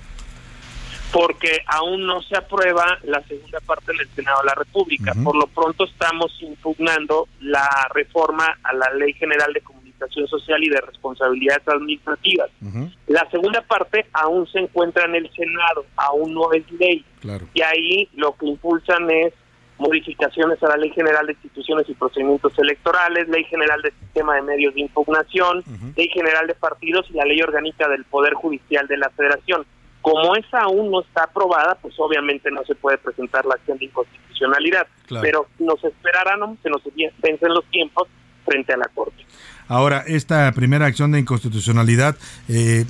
Porque aún no se aprueba la segunda parte del Senado de la República. Uh -huh. Por lo pronto estamos impugnando la reforma a la Ley General de Comunicación Social y de Responsabilidades Administrativas. Uh -huh. La segunda parte aún se encuentra en el Senado, aún no es ley. Claro. Y ahí lo que impulsan es modificaciones a la Ley General de Instituciones y Procedimientos Electorales, Ley General de Sistema de Medios de Impugnación, uh -huh. Ley General de Partidos y la Ley Orgánica del Poder Judicial de la Federación. Como esa aún no está aprobada, pues obviamente no se puede presentar la acción de inconstitucionalidad. Claro. Pero nos esperarán, se nos vencen los tiempos frente a la Corte. Ahora, esta primera acción de inconstitucionalidad, eh,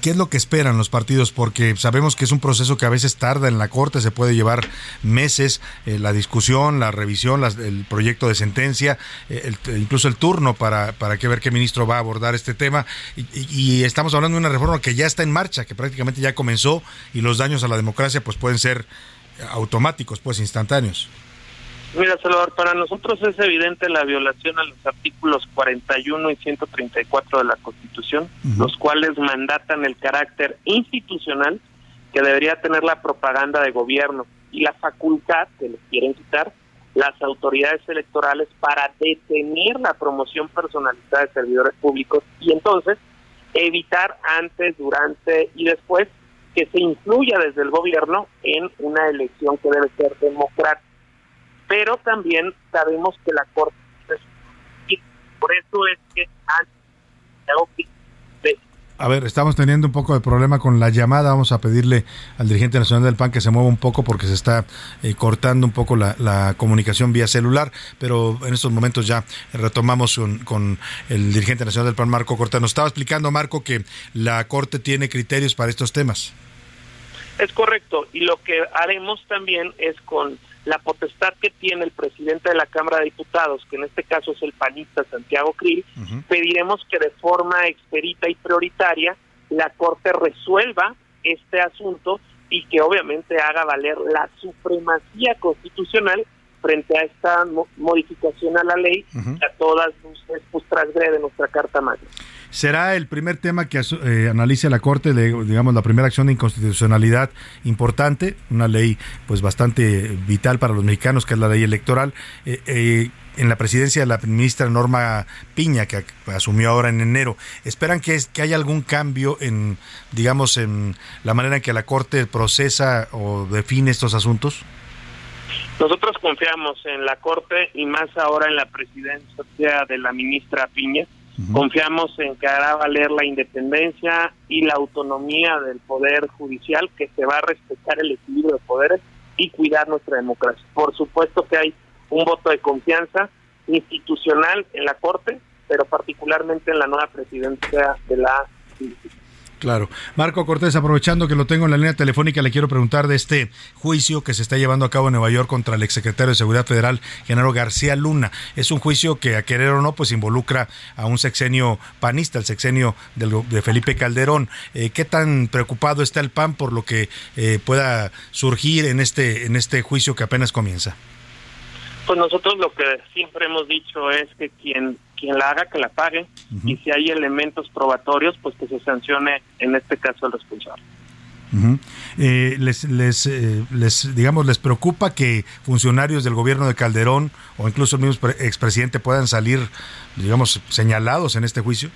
¿qué es lo que esperan los partidos? Porque sabemos que es un proceso que a veces tarda en la Corte, se puede llevar meses, eh, la discusión, la revisión, las, el proyecto de sentencia, eh, incluso el turno para, para que ver qué ministro va a abordar este tema. Y, estamos hablando de una reforma que ya está en marcha, que prácticamente ya comenzó y los daños a la democracia pues pueden ser automáticos, pues instantáneos. Mira, Salvador, para nosotros es evidente la violación a los artículos 41 y 134 de la Constitución, los cuales mandatan el carácter institucional que debería tener la propaganda de gobierno y la facultad que les quieren quitar las autoridades electorales para detener la promoción personalizada de servidores públicos y entonces evitar antes, durante y después que se influya desde el gobierno en una elección que debe ser democrática. Pero también sabemos que la Corte y por eso es que A ver, estamos teniendo un poco de problema con la llamada. Vamos a pedirle al dirigente nacional del PAN que se mueva un poco porque se está eh, cortando un poco la, la comunicación vía celular. Pero en estos momentos ya retomamos con, con el dirigente nacional del PAN, Marco Cortés. Nos estaba explicando, Marco, que la Corte tiene criterios para estos temas. Es correcto, y lo que haremos también es con la potestad que tiene el presidente de la Cámara de Diputados, que en este caso es el panista Santiago Krill, pediremos que de forma expedita y prioritaria la Corte resuelva este asunto y que obviamente haga valer la supremacía constitucional frente a esta mo- modificación a la ley que a todas luces pues, transgrede nuestra Carta Magna. ¿Será el primer tema que eh, analice la Corte, digamos, la primera acción de inconstitucionalidad importante, una ley pues bastante vital para los mexicanos, que es la ley electoral? Eh, eh, en la presidencia de la ministra Norma Piña, que asumió ahora en enero, ¿esperan que, es- que haya algún cambio en, digamos, en la manera en que la Corte procesa o define estos asuntos? Nosotros confiamos en la Corte y más ahora en la presidencia de la ministra Piña. Confiamos en que hará valer la independencia y la autonomía del Poder Judicial, que se va a respetar el equilibrio de poderes y cuidar nuestra democracia. Por supuesto que hay un voto de confianza institucional en la Corte, pero particularmente en la nueva presidencia de la Claro. Marco Cortés, aprovechando que lo tengo en la línea telefónica, le quiero preguntar de este juicio que se está llevando a cabo en Nueva York contra el exsecretario de Seguridad Federal, Genaro García Luna. Es un juicio que, a querer o no, pues involucra a un sexenio panista, el sexenio de Felipe Calderón. Eh, ¿Qué tan preocupado está el PAN por lo que eh, pueda surgir en este, en este juicio que apenas comienza? Pues nosotros lo que siempre hemos dicho es que quien quien la haga que la pague. Y si hay elementos probatorios pues que se sancione en este caso el responsable. Eh, les, les, eh, les, digamos, les preocupa que funcionarios del gobierno de Calderón o incluso el mismo pre- expresidente puedan salir, digamos, señalados en este juicio.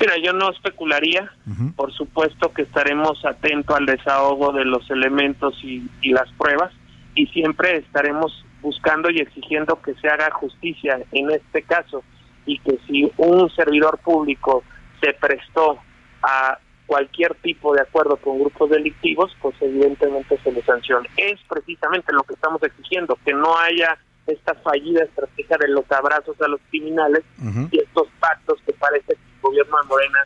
Mira, yo no especularía, por supuesto que estaremos atentos al desahogo de los elementos y, y las pruebas. Y siempre estaremos buscando y exigiendo que se haga justicia en este caso y que si un servidor público se prestó a cualquier tipo de acuerdo con grupos delictivos, pues evidentemente se le sancione. Es precisamente lo que estamos exigiendo, que no haya esta fallida estrategia de los abrazos a los criminales y estos pactos que parece que el gobierno de Morena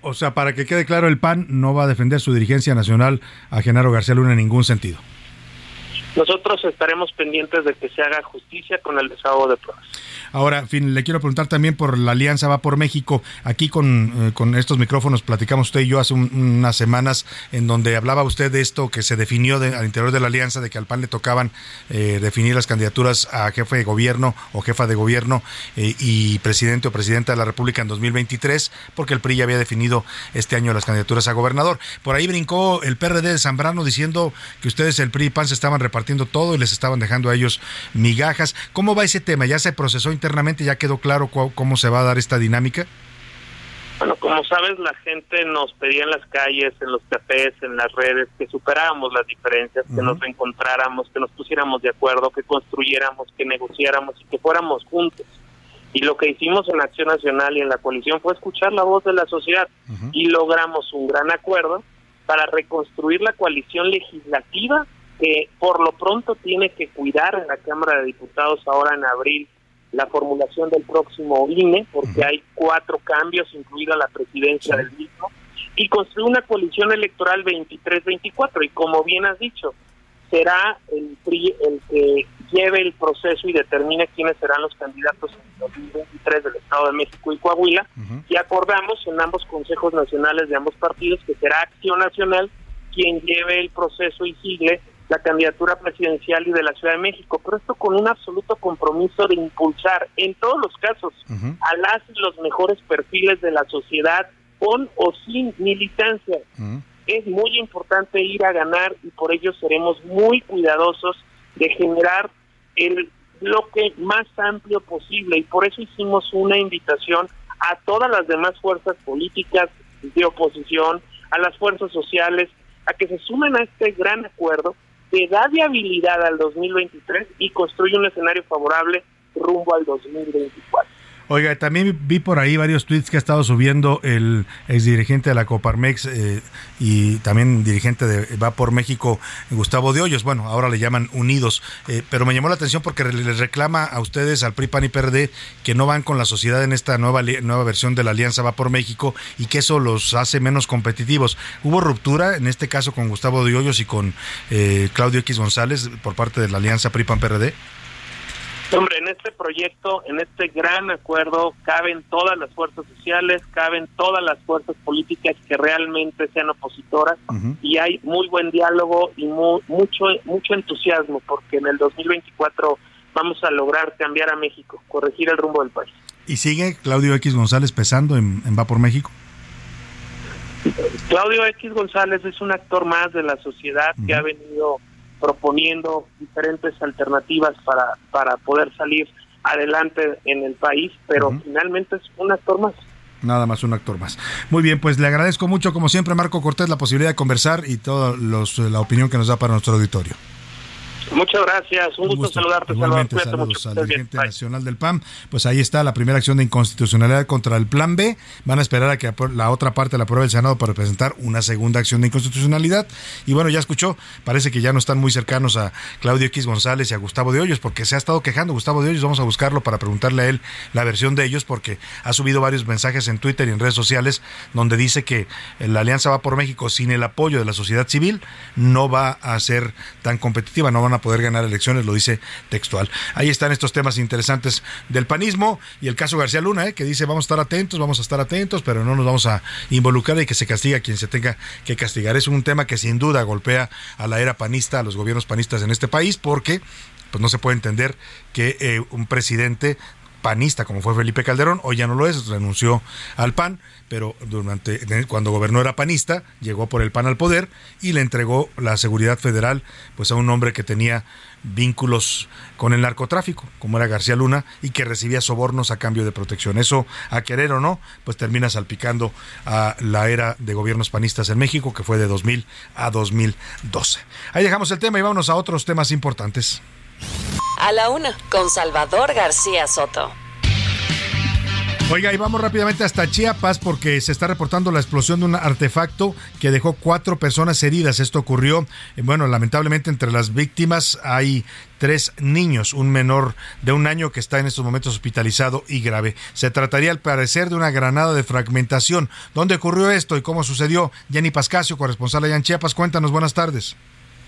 O sea, para que quede claro, el PAN no va a defender su dirigencia nacional a Genaro García Luna en ningún sentido. Nosotros estaremos pendientes de que se haga justicia con el desahogo de pruebas. Ahora, fin, le quiero preguntar también por la Alianza Va por México. Aquí con, eh, con estos micrófonos platicamos usted y yo hace un- unas semanas en donde hablaba usted de esto que se definió de- al interior de la Alianza, de que al PAN le tocaban eh, definir las candidaturas a jefe de gobierno o jefa de gobierno eh, y presidente o presidenta de la República en 2023, porque el PRI ya había definido este año las candidaturas a gobernador. Por ahí brincó el PRD de Zambrano diciendo que ustedes, el PRI y PAN, se estaban repartiendo todo y les estaban dejando a ellos migajas. ¿Cómo va ese tema? ¿Ya se procesó internamente? ¿Ya quedó claro cómo se va a dar esta dinámica? Bueno, como sabes, la gente nos pedía en las calles, en los cafés, en las redes, que superáramos las diferencias, que nos reencontráramos, que nos pusiéramos de acuerdo, que construyéramos, que negociáramos y que fuéramos juntos. Y lo que hicimos en Acción Nacional y en la coalición fue escuchar la voz de la sociedad y logramos un gran acuerdo para reconstruir la coalición legislativa que por lo pronto tiene que cuidar en la Cámara de Diputados ahora en abril la formulación del próximo INE, porque hay cuatro cambios, incluida la presidencia del mismo, y construir una coalición electoral 23-24. Y como bien has dicho, será el PRI el que lleve el proceso y determine quiénes serán los candidatos en el 2023 del Estado de México y Coahuila. Y acordamos en ambos consejos nacionales de ambos partidos que será Acción Nacional quien lleve el proceso y sigle la candidatura presidencial y de la Ciudad de México, pero esto con un absoluto compromiso de impulsar en todos los casos a las y los mejores perfiles de la sociedad con o sin militancia. Es muy importante ir a ganar y por ello seremos muy cuidadosos de generar el bloque más amplio posible. Y por eso hicimos una invitación a todas las demás fuerzas políticas de oposición, a las fuerzas sociales, a que se sumen a este gran acuerdo que da viabilidad al 2023 y construye un escenario favorable rumbo al 2024. Oiga, también vi por ahí varios tweets que ha estado subiendo el exdirigente de la Coparmex eh, y también dirigente de Va por México, Gustavo de Hoyos. Bueno, ahora le llaman Unidos, eh, pero me llamó la atención porque les reclama a ustedes, al PRI, PAN y PRD, que no van con la sociedad en esta nueva, nueva versión de la Alianza Va por México y que eso los hace menos competitivos. ¿Hubo ruptura en este caso con Gustavo de Hoyos y con eh, Claudio X González por parte de la Alianza PRI, PAN, PRD? Hombre, en este proyecto, en este gran acuerdo, caben todas las fuerzas sociales, caben todas las fuerzas políticas que realmente sean opositoras y hay muy buen diálogo y mu- mucho mucho entusiasmo porque en el 2024 vamos a lograr cambiar a México, corregir el rumbo del país. ¿Y sigue Claudio X González pesando en, en Va por México? Claudio X González es un actor más de la sociedad que ha venido proponiendo diferentes alternativas para, para poder salir adelante en el país, pero finalmente es un actor más. Nada más un actor más. Muy bien, pues le agradezco mucho, como siempre, Marco Cortés, la posibilidad de conversar y toda los, la opinión que nos da para nuestro auditorio. Muchas gracias, un, gusto, saludarte. Igualmente, mucho. saludos al dirigente nacional del PAN. Pues ahí está la primera acción de inconstitucionalidad contra el Plan B. Van a esperar a que la otra parte la apruebe el Senado para presentar una segunda acción de inconstitucionalidad. Y bueno, ya escuchó, parece que ya no están muy cercanos a Claudio X González y a Gustavo de Hoyos, porque se ha estado quejando Gustavo de Hoyos. Vamos a buscarlo para preguntarle a él la versión de ellos, porque ha subido varios mensajes en Twitter y en redes sociales donde dice que la Alianza va por México sin el apoyo de la sociedad civil no va a ser tan competitiva, no van a poder ganar elecciones, lo dice textual. Ahí están estos temas interesantes del panismo y el caso García Luna, ¿eh? que dice vamos a estar atentos, vamos a estar atentos, pero no nos vamos a involucrar y que se castiga quien se tenga que castigar. Es un tema que sin duda golpea a la era panista, a los gobiernos panistas en este país, porque pues no se puede entender que eh, un presidente panista como fue Felipe Calderón, hoy ya no lo es, renunció al PAN, pero durante cuando gobernó era panista, llegó por el PAN al poder y le entregó la seguridad federal pues a un hombre que tenía vínculos con el narcotráfico, como era García Luna, y que recibía sobornos a cambio de protección. Eso, a querer o no, pues termina salpicando a la era de gobiernos panistas en México, que fue de 2000 a 2012. Ahí dejamos el tema y vámonos a otros temas importantes. A la una, con Salvador García Soto. Oiga, y vamos rápidamente hasta Chiapas porque se está reportando la explosión de un artefacto que dejó cuatro personas heridas. Esto ocurrió, eh, bueno, lamentablemente entre las víctimas hay tres niños, un menor de un año que está en estos momentos hospitalizado y grave. Se trataría al parecer de una granada de fragmentación. ¿Dónde ocurrió esto y cómo sucedió? Jenny Pascasio, corresponsal allá en Chiapas, cuéntanos, buenas tardes.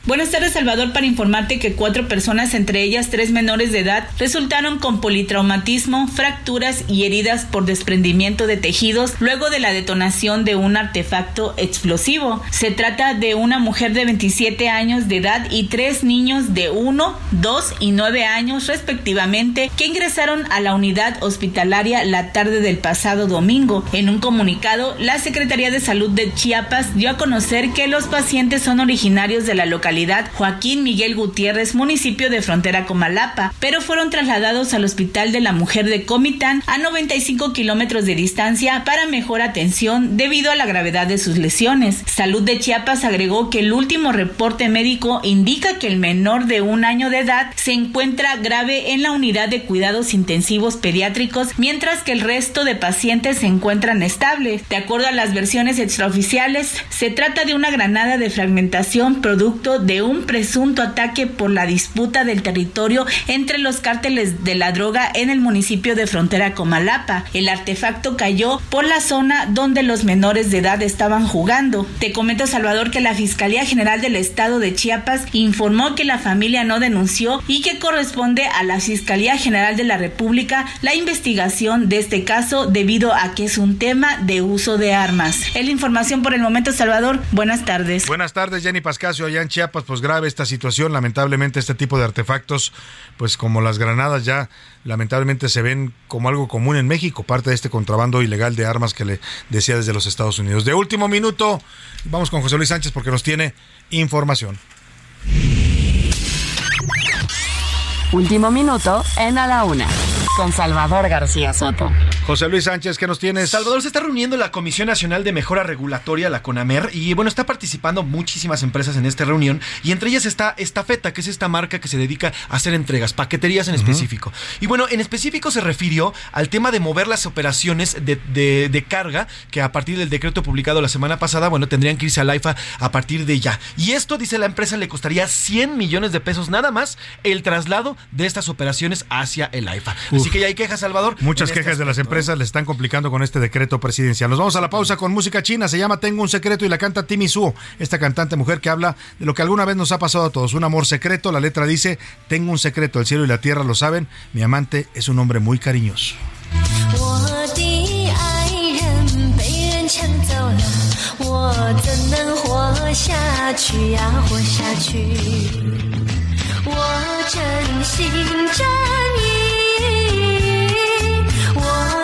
Buenas tardes, Salvador, para informarte que cuatro personas, entre ellas tres menores de edad, resultaron con politraumatismo, fracturas y heridas por desprendimiento de tejidos luego de la detonación de un artefacto explosivo. Se trata de una mujer de 27 años de edad y tres niños de 1, 2 y 9 años respectivamente que ingresaron a la unidad hospitalaria la tarde del pasado domingo. En un comunicado, la Secretaría de Salud de Chiapas dio a conocer que los pacientes son originarios de la localidad Joaquín Miguel Gutiérrez, municipio de frontera Comalapa, pero fueron trasladados al Hospital de la Mujer de Comitán a 95 kilómetros de distancia para mejor atención debido a la gravedad de sus lesiones. Salud de Chiapas agregó que el último reporte médico indica que el menor de un año de edad se encuentra grave en la unidad de cuidados intensivos pediátricos, mientras que el resto de pacientes se encuentran estables. De acuerdo a las versiones extraoficiales, se trata de una granada de fragmentación producto de un presunto ataque por la disputa del territorio entre los cárteles de la droga en el municipio de Frontera Comalapa. El artefacto cayó por la zona donde los menores de edad estaban jugando. Te comento, Salvador, que la Fiscalía General del Estado de Chiapas informó que la familia no denunció y que corresponde a la Fiscalía General de la República la investigación de este caso debido a que es un tema de uso de armas. Es la información por el momento, Salvador. Buenas tardes. Buenas tardes, Jenny Pascasio, allá en Chiapas. Pues grave esta situación. Lamentablemente este tipo de artefactos, pues como las granadas ya lamentablemente se ven como algo común en México, parte de este contrabando ilegal de armas que le decía desde los Estados Unidos. De último minuto, vamos con José Luis Sánchez porque nos tiene información. Último minuto en A la Una, con Salvador García Soto. José Luis Sánchez, ¿qué nos tienes? Salvador se está reuniendo la Comisión Nacional de Mejora Regulatoria, la CONAMER, y bueno, está participando muchísimas empresas en esta reunión, y entre ellas está Estafeta, que es esta marca que se dedica a hacer entregas, paqueterías en específico. Y bueno, en específico se refirió al tema de mover las operaciones de, de- de carga, que a partir del decreto publicado la semana pasada, bueno, tendrían que irse al AIFA a partir de ya. Y esto, dice la empresa, le costaría 100 millones de pesos nada más el traslado de estas operaciones hacia el AIFA. Así que ya hay quejas, Salvador. Muchas este quejas de las ¿eh? Empresas le están complicando con este decreto presidencial. Nos vamos a la pausa con música china. Se llama Tengo un secreto y la canta Timmy Suo, esta cantante mujer que habla de lo que alguna vez nos ha pasado a todos. Un amor secreto. La letra dice: Tengo un secreto. El cielo y la tierra lo saben. Mi amante es un hombre muy cariñoso.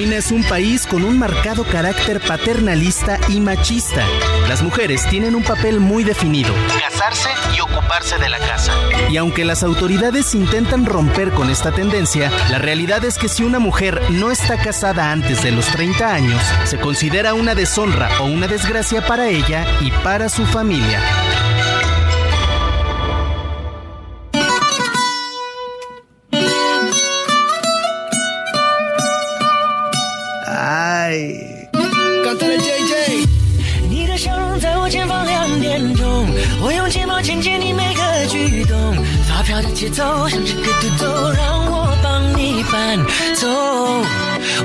China es un país con un marcado carácter paternalista y machista. Las mujeres tienen un papel muy definido. Casarse y ocuparse de la casa. Y aunque las autoridades intentan romper con esta tendencia, la realidad es que si una mujer no está casada antes de los 30 años, se considera una deshonra o una desgracia para ella y para su familia. 走这个独奏，让我帮你搬走。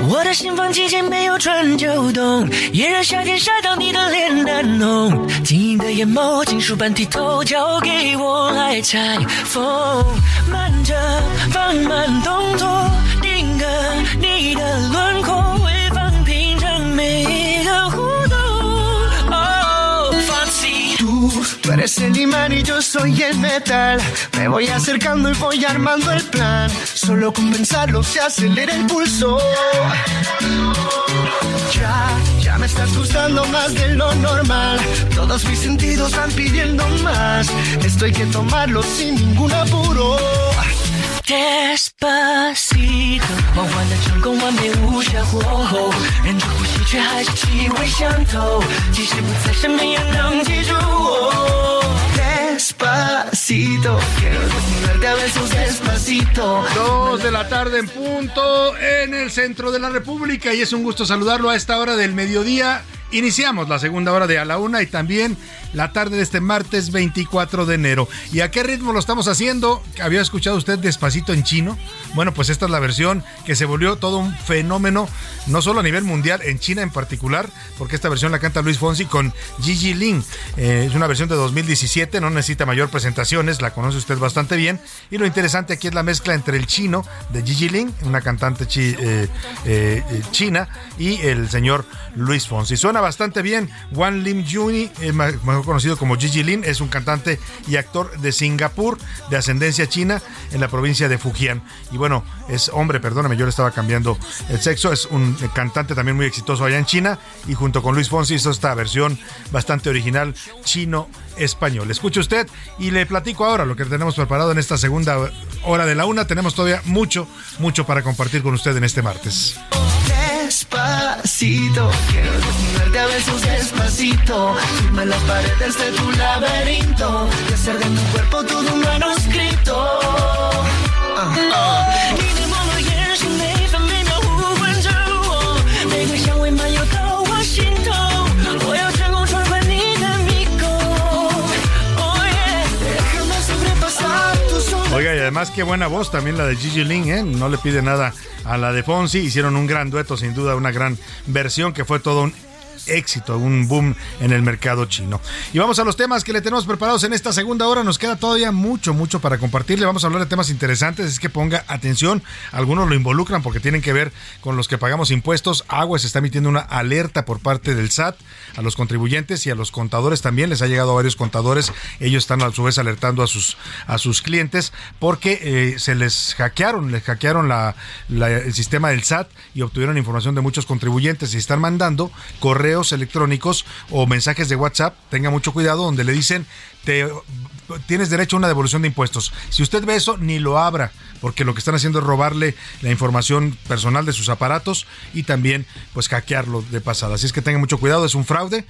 我的心房季节没有春秋冬，炎热夏天晒到你的脸难浓，晶莹的眼眸，金属般剔透，交给我来拆封。慢着，放慢动作，Tú, eres el imán y yo soy el metal. Me voy acercando y voy armando el plan. Solo con pensarlo se acelera el pulso. Ya, ya me estás gustando más de lo normal. Todos mis sentidos van pidiendo más. Esto hay que tomarlo sin ningún apuro. Despacito，缓 缓的成功，完美无瑕火候，忍住呼吸，却还是气味相投。即使不在身边，也能记住我。 Despacito, quiero desnudarte a besos despacito. Dos de la tarde en punto en el centro de la República y es un gusto saludarlo a esta hora del mediodía. Iniciamos la segunda hora de A la Una y también la tarde de este martes 24 de enero. ¿Y a qué ritmo lo estamos haciendo? ¿Había escuchado usted despacito en chino? Bueno, pues esta es la versión que se volvió todo un fenómeno, no solo a nivel mundial, en China en particular, porque esta versión la canta Luis Fonsi con Gigi Lin. Eh, es una versión de 2017, no necesita mayor presentaciones, la conoce usted bastante bien. Y lo interesante aquí es la mezcla entre el chino de Gigi Lin, una cantante eh, eh, eh, china, y el señor Luis Fonsi. Suena bastante bien. Wan Lim Juni, eh, mejor conocido como Gigi Lin, es un cantante y actor de Singapur, de ascendencia china, en la provincia de Fujian. Y bueno, es hombre, perdóname, yo le estaba cambiando el sexo. Es un cantante también muy exitoso allá en China. Y junto con Luis Fonsi hizo esta versión bastante original chino-español. Escuche usted y le platico ahora lo que tenemos preparado en esta segunda hora de la una. Tenemos todavía mucho, mucho para compartir con usted en este martes. Despacito, quiero desnudarte a besos despacito. Firma las paredes de tu laberinto y hacer de mi cuerpo todo un manuscrito. Ah, ah. Además qué buena voz también la de Gigi Lin, ¿eh? No le pide nada a la de Fonsi. Hicieron un gran dueto, sin duda, una gran versión que fue todo un éxito, un boom en el mercado chino. Y vamos a los temas que le tenemos preparados en esta segunda hora. Nos queda todavía mucho, mucho para compartirle. Vamos a hablar de temas interesantes, es que ponga atención. Algunos lo involucran porque tienen que ver con los que pagamos impuestos. Agua se está emitiendo una alerta por parte del SAT a los contribuyentes y a los contadores también. Les ha llegado a varios contadores. Ellos están a su vez alertando a sus, a sus clientes porque eh, se les hackearon, les hackearon la, el sistema del SAT y obtuvieron información de muchos contribuyentes y están mandando correos electrónicos o mensajes de WhatsApp. Tenga mucho cuidado donde le dicen te tienes derecho a una devolución de impuestos. Si usted ve eso, ni lo abra, porque lo que están haciendo es robarle la información personal de sus aparatos y también pues hackearlo de pasada. Así es que tenga mucho cuidado, es un fraude,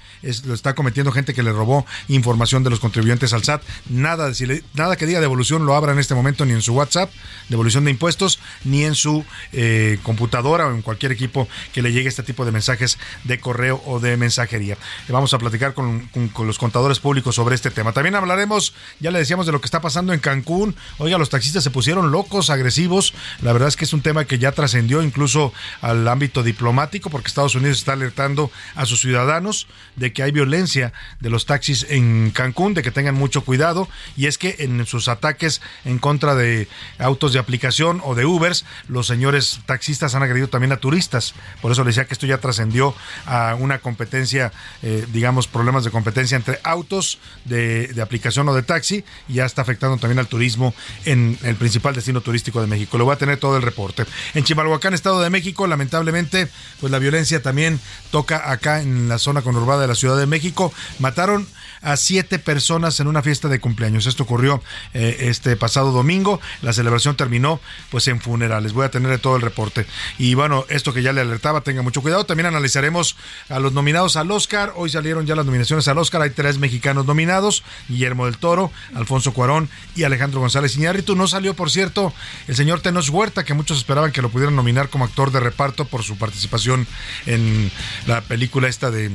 lo está cometiendo gente que le robó información de los contribuyentes al SAT. Nada, nada que diga devolución lo abra en este momento ni en su WhatsApp, devolución de impuestos, ni en su eh, computadora o en cualquier equipo que le llegue este tipo de mensajes de correo o de mensajería. Vamos a platicar con los contadores públicos sobre este tema. También hablaremos, ya le decíamos, de lo que está pasando en Cancún. Oiga, los taxistas se pusieron locos, agresivos. La verdad es que es un tema que ya trascendió incluso al ámbito diplomático, porque Estados Unidos está alertando a sus ciudadanos de que hay violencia de los taxis en Cancún, de que tengan mucho cuidado. Y es que en sus ataques en contra de autos de aplicación o de Ubers, los señores taxistas han agredido también a turistas. Por eso le decía que esto ya trascendió a una competencia, eh, digamos, problemas de competencia entre autos de, aplicación o de taxi y ya está afectando también al turismo en el principal destino de México. Le voy a tener todo el reporte. En Chimalhuacán, Estado de México, lamentablemente, pues la violencia también toca acá en la zona conurbada de la Ciudad de México. Mataron a siete personas en una fiesta de cumpleaños. Esto ocurrió eh, este pasado domingo. La celebración terminó pues en funerales. Voy a tener todo el reporte. Y bueno, esto que ya le alertaba, tenga mucho cuidado. También analizaremos a los nominados al Oscar. Hoy salieron ya las nominaciones al Oscar. Hay tres mexicanos nominados. Guillermo del Toro, Alfonso Cuarón y Alejandro González Iñárritu. No salió, por cierto, el señor Tenoch Huerta, que muchos esperaban que lo pudieran nominar como actor de reparto por su participación en la película esta de...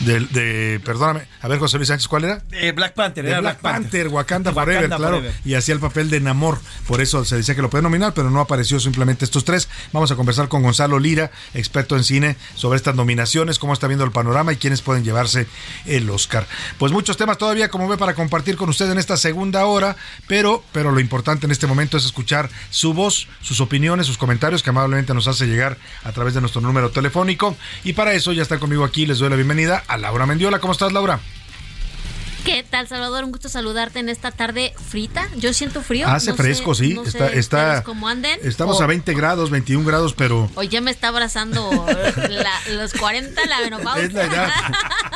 de- perdóname, a ver José Luis Sánchez, ¿cuál era? Eh, Black Panther, De era Black, Panther, Wakanda, Wakanda Forever, claro, Forever. y hacía el papel de Namor, por eso se decía que lo puede nominar, pero no apareció simplemente estos tres. Vamos a conversar con Gonzalo Lira, experto en cine, sobre estas nominaciones, cómo está viendo el panorama y quiénes pueden llevarse el Oscar. Pues muchos temas todavía, como ve, para compartir con usted en esta segunda hora, pero, pero lo importante en este momento es escuchar su voz, sus opiniones, sus comentarios que amablemente nos hace llegar a través de nuestro número telefónico. Y para eso ya está conmigo aquí, les doy la bienvenida a Laura Mendiola. ¿Cómo estás, Laura? ¿Qué tal, Salvador? Un gusto saludarte en esta tarde frita. Yo siento frío. Hace no sé- fresco, sí. no sé está, está, cómo anden. estamos O- a 20 grados, 21 grados, pero Hoy ya me está abrazando la- los 40, la menopausia. es la edad.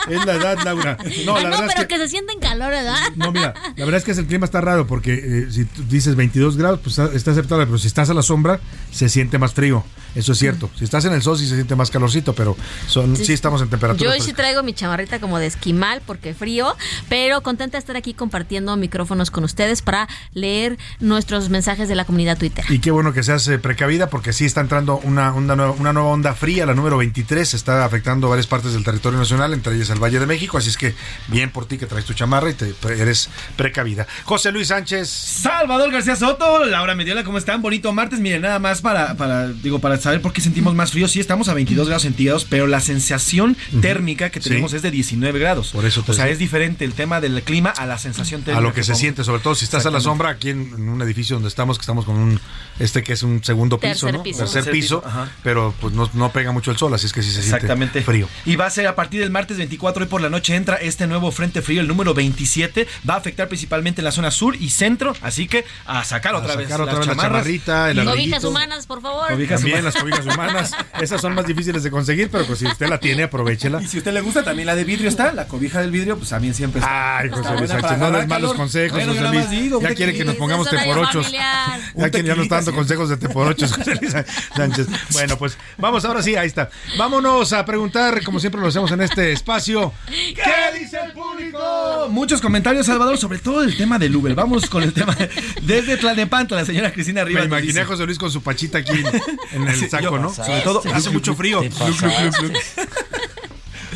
Es la edad, Laura. No, Ah, la no, verdad pero es que. que... se siente en calor, ¿verdad? No, mira, la verdad es que el clima está raro porque eh, si tú dices 22 grados, pues está, está aceptable, pero si estás a la sombra, se siente más frío. Eso es cierto. Si estás en el sol, sí se siente más calorcito, pero son, sí, Sí. estamos en temperatura. Yo hoy sí traigo mi chamarrita como de esquimal porque frío, pero contenta de estar aquí compartiendo micrófonos con ustedes para leer nuestros mensajes de la comunidad Twitter. Y qué bueno que seas eh, precavida porque sí está entrando una, onda nueva, una nueva onda fría, la número 23, está afectando varias partes del territorio nacional, entre ellas el Valle de México, así es que bien por ti que traes tu chamarra y te, eres precavida. José Luis Sánchez. Salvador García Soto, Laura Mediola, ¿cómo están? Bonito martes. Miren, nada más para, para, digo, para saber por qué sentimos más frío. Sí, estamos a 22 grados centígrados, pero la sensación térmica que Sí. tenemos es de 19 grados. Por eso te O sea, es diferente el tema del clima a la sensación térmica. a lo que se siente, sobre todo si estás a la sombra aquí en, en un edificio donde estamos, que estamos con un este que es un segundo piso, Tercer ¿no? piso. Tercer Tercer piso, pero pues no, no pega mucho el sol, así es que sí se Exactamente. siente frío. Y va a ser a partir del martes 24, hoy por la noche entra este nuevo frente frío, el número 27. Va a afectar principalmente en la zona sur y centro, así que a sacar A otra vez sacar otra las vez la chamarras. chamarrita, el. Cobijas humanas, por favor. Cobijas También humanas. las cobijas humanas, esas son más difíciles de conseguir, pero pues si usted la tiene, aprovechela. Y si a usted le gusta, también la de vidrio está, la cobija del vidrio, pues también siempre está. Ay, José Luis Sánchez, no des malos consejos, Bueno, José Luis. digo, Ya quiere que nos pongamos teporochos. Ya, que ya nos está dando consejos de teporochos, José Luis Sánchez. Bueno, pues vamos ahora sí, ahí está. Vámonos a preguntar, como siempre lo hacemos en este espacio. ¿Qué dice el público? Muchos comentarios, Salvador, sobre todo el tema del Uber. Vamos con el tema. Desde Tlalnepantla, la señora Cristina Me Rivas. nos imaginé a José Luis con su pachita aquí en, el saco, ¿no? Sobre todo, hace mucho frío.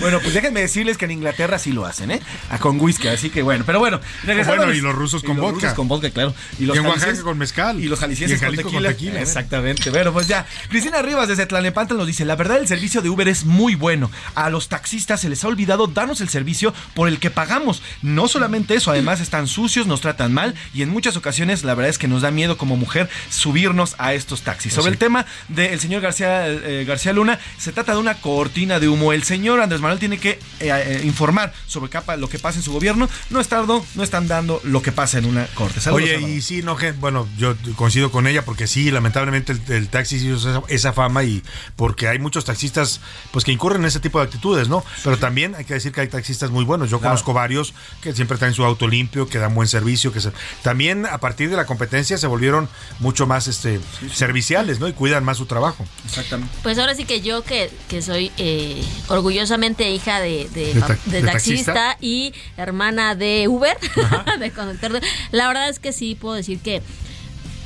Bueno, pues déjenme decirles que en Inglaterra sí lo hacen, ¿eh? A con whisky, así que bueno. Pero bueno, regresando Bueno, y los rusos con y los vodka. rusos con vodka, claro. Y en Oaxaca con mezcal. Y los jaliscienses con tequila, ¿eh? Exactamente. Bueno, pues ya. Cristina Rivas desde Tlalnepantla nos dice, la verdad el servicio de Uber es muy bueno. A los taxistas se les ha olvidado darnos el servicio por el que pagamos. No solamente eso, además están sucios, nos tratan mal y en muchas ocasiones la verdad es que nos da miedo como mujer subirnos a estos taxis. Pues Sobre el tema del señor García, eh, García Luna, se trata de una cortina de humo. El señor Andrés Manuel tiene que eh, eh, informar sobre capa- lo que pasa en su gobierno. No, está, no, no están dando lo que pasa en una corte. Saludos, Oye, Salvador. y sí, no, que, bueno, yo coincido con ella porque sí, lamentablemente el, el taxi sí usa esa, esa fama y porque hay muchos taxistas pues que incurren en ese tipo de actitudes, ¿no? Pero también hay que decir que hay taxistas muy buenos. Yo Claro. conozco varios que siempre traen su auto limpio, que dan buen servicio, que se- también a partir de la competencia se volvieron mucho más este serviciales, ¿no? Y cuidan más su trabajo. Exactamente. Pues ahora sí que yo que, que soy eh, orgullosamente hija de, de, De ta- de de taxista, taxista. y hermana de Uber, de conductor, la verdad es que sí puedo decir que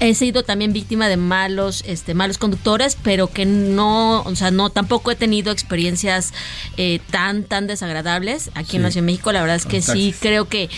he sido también víctima de malos este malos conductores pero que no o sea no tampoco he tenido experiencias eh, tan tan desagradables aquí en la Ciudad de México la verdad es que Con sí taxis. creo que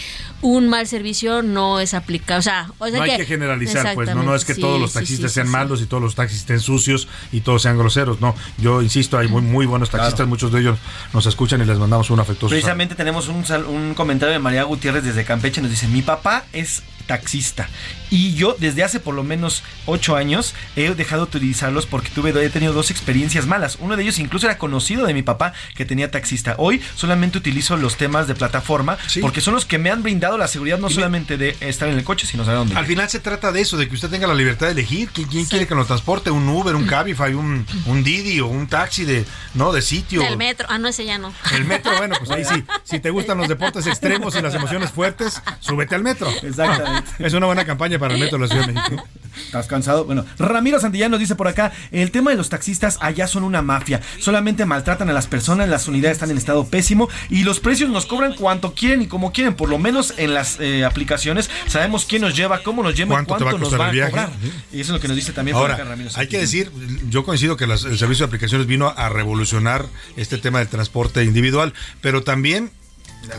un mal servicio no es aplicable o sea, o sea no hay que generalizar, pues no, no es que todos los sí, taxistas sí, sean sí. malos y todos los taxis estén sucios y todos sean groseros, no. Yo insisto, hay muy, muy buenos taxistas, muchos de ellos nos escuchan y les mandamos un afectuoso. saludo. Precisamente tenemos un, sal- un comentario de María Gutiérrez desde Campeche. Nos dice, mi papá es taxista y yo desde hace por lo menos ocho años he dejado de utilizarlos porque tuve, he tenido dos experiencias malas. Uno de ellos incluso era conocido de mi papá que tenía taxista. Hoy solamente utilizo los temas de plataforma porque son los que me han brindado la seguridad no solamente de estar en el coche, sino saber dónde Al ir. final se trata de eso, de que usted tenga la libertad de elegir quién, quién quiere que nos transporte, un Uber, un Cabify, un, un Didi o un taxi de no de sitio. el metro ah no ese ya no El metro, bueno, pues ahí sí. Si te gustan los deportes extremos y las emociones fuertes, súbete al metro. Exactamente. Es una buena campaña para el metro de la Ciudad de México. ¿Estás cansado? Bueno, Ramiro Santillán nos dice por acá, el tema de los taxistas allá son una mafia, solamente maltratan a las personas, las unidades están en estado pésimo y los precios nos cobran cuanto quieren y como quieren, por lo menos en las eh, aplicaciones sabemos quién nos lleva, cómo nos lleva y ¿Cuánto te va a cuánto nos va a el viaje? cobrar. Y eso es lo que nos dice también Ahora, Ramiro hay que decir, yo coincido que las- el servicio de aplicaciones vino a revolucionar este tema del transporte individual, pero también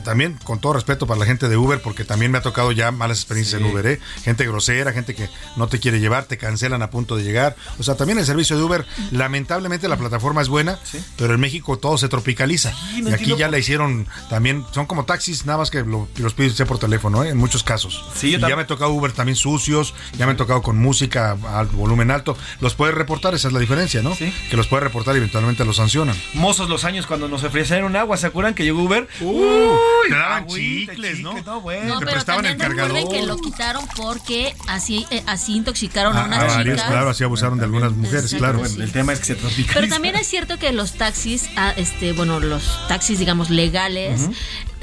también con todo respeto para la gente de Uber, porque también me ha tocado ya malas experiencias Sí. en Uber, ¿eh? gente grosera, gente que no te quiere llevar, te cancelan a punto de llegar. O sea, también el servicio de Uber, lamentablemente la plataforma es buena, pero en México todo se tropicaliza. y aquí ya por- la hicieron también, son como taxis, nada más que lo- los pides por teléfono, ¿eh? en muchos casos. Sí, y ya me ha tocado Uber también sucios, ya me ha tocado con música a volumen alto. Los puedes reportar, esa es la diferencia, ¿no? Que los puedes reportar y eventualmente los sancionan. Mozos los años cuando nos ofrecieron agua, ¿se acuerdan que llegó Uber? Uh, te daban agüita, chicles, ¿no? No, bueno. No, te pero prestaban el también recuerden que lo quitaron porque así eh, así intoxicaron a Ah, unas a varios, chicas. claro, así abusaron de algunas mujeres, Exacto, claro. sí. El tema es que se tropicaliza. Pero también es cierto que los taxis, ah, este, bueno, los taxis, digamos, legales,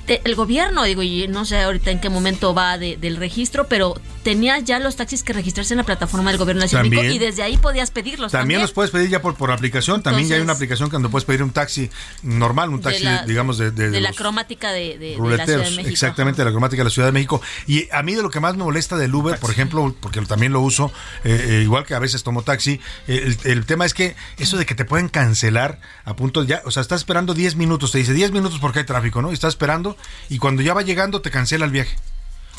te- el gobierno, digo, y no sé ahorita en qué momento va de- del registro, pero tenías ya los taxis que registrarse en la plataforma del gobierno de Ciudad de México También. y desde ahí podías pedirlos. También También, los puedes pedir ya por, por aplicación. También ya hay una aplicación cuando puedes pedir un taxi normal, un De taxi, la- digamos, de, de- de, de la cromática de, la. Ciudad de México. Exactamente, de la cromática de la Ciudad de México. Y a mí de lo que más me molesta del Uber, por ejemplo, porque también lo uso, eh, eh, igual que a veces tomo taxi, eh, el, el tema es que eso de que te pueden cancelar a punto ya, o sea, estás esperando 10 minutos, te dice 10 minutos porque hay tráfico, ¿no? Y estás esperando y cuando ya va llegando te cancela el viaje.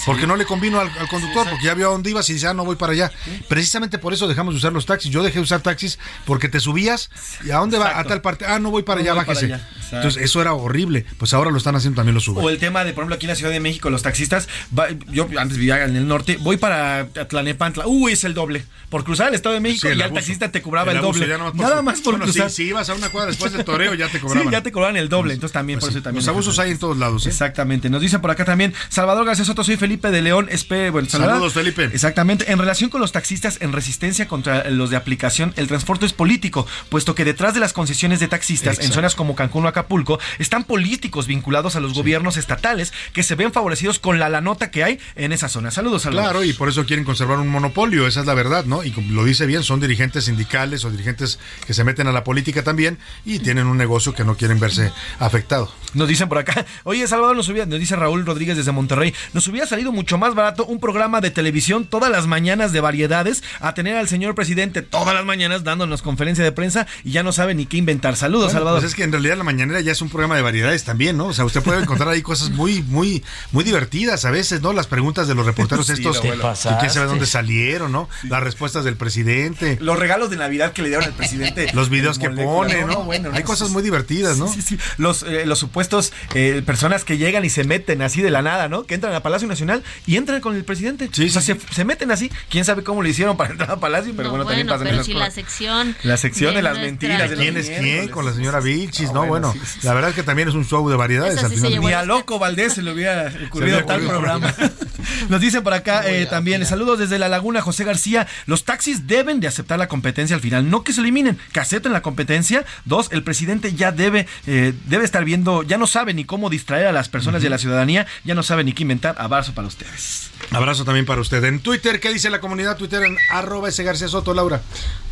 Porque no le convino al, al conductor, porque ya vio a dónde ibas y dice, ah, no voy para allá. Precisamente por eso dejamos de usar los taxis. Yo dejé de usar taxis porque te subías y a dónde va, a tal parte, ah, no voy para No allá, voy para bájese. allá. Entonces, eso era horrible. Pues ahora lo están haciendo también los Uber. O el tema de, por ejemplo, aquí en la Ciudad de México, los taxistas, va- yo antes vivía en el norte, voy para Tlanepantla, uy, es el doble. Por cruzar el Estado de México Sí, el y al abuso. taxista te cobraba el, El doble. ya por Nada más por Bueno, cruzar. si- si ibas a una cuadra después del toreo, ya te cobraban. Sí, ya te cobraban el doble. Entonces también, por Pues eso también. los abusos hay en todos lados. ¿eh? Exactamente. Nos dicen por acá también, Salvador García Soto, soy Felipe de León. Espe, bueno. Saludos, Felipe. Exactamente. En relación con los taxistas en resistencia contra los de aplicación, el transporte es político, puesto que detrás de las concesiones de taxistas en zonas como Cancún o Acapulco están políticos vinculados a los gobiernos estatales que se ven favorecidos con la lanota que hay en esa zona. Saludos, Salvador. Claro, y por eso quieren conservar un monopolio, esa es la verdad, ¿no? Y lo dice bien, son dirigentes sindicales o dirigentes que se meten a la política también y tienen un negocio que no quieren verse afectado. Nos dicen por acá, oye Salvador, nos, hubiera- nos dice Raúl Rodríguez desde Monterrey, nos hubiera salido mucho más barato un programa de televisión todas las mañanas de variedades a tener al señor presidente todas las mañanas dándonos conferencia de prensa y ya no sabe ni qué inventar. Saludos, Bueno, Salvador. Pues es que en realidad la mañanera ya es un programa de variedades también, ¿no? O sea, usted puede encontrar ahí cosas muy, muy, muy divertidas a veces, ¿no? Las preguntas de los reporteros Sí, estos, que quién sabe dónde salieron, ¿no? Las respuestas del presidente. Los regalos de Navidad que le dieron al presidente. Los videos que pone, ¿no? bueno, Hay no, cosas muy divertidas, ¿no? Sí, sí, sí. Los, eh, los supuestos eh, personas que llegan y se meten así de la nada, ¿no? Que entran a Palacio Nacional y entran con el presidente. o sea, se, se meten así. Quién sabe cómo le hicieron para entrar a Palacio, pero No, bueno, también pasan pero esas si cosas. la sección. La sección de las mentiras. de ¿Quién es quién? Con la señora Vilchis, ¿no? bueno, Bueno, sí, sí, la verdad es que también es un show de variedades al sí final. Ni a loco Valdés se le hubiera ocurrido tal programa. Nos dicen por acá eh, también, saludos desde La Laguna, José García. Los taxis deben de aceptar la competencia al final, no que se eliminen, que acepten la competencia. Dos, el presidente ya debe, eh, debe estar viendo, ya no sabe ni cómo distraer a las personas y a la ciudadanía, ya no sabe ni qué inventar. Abrazo para ustedes. Abrazo también para usted. En Twitter, ¿qué dice la comunidad Twitter en arroba ese García Soto, Laura?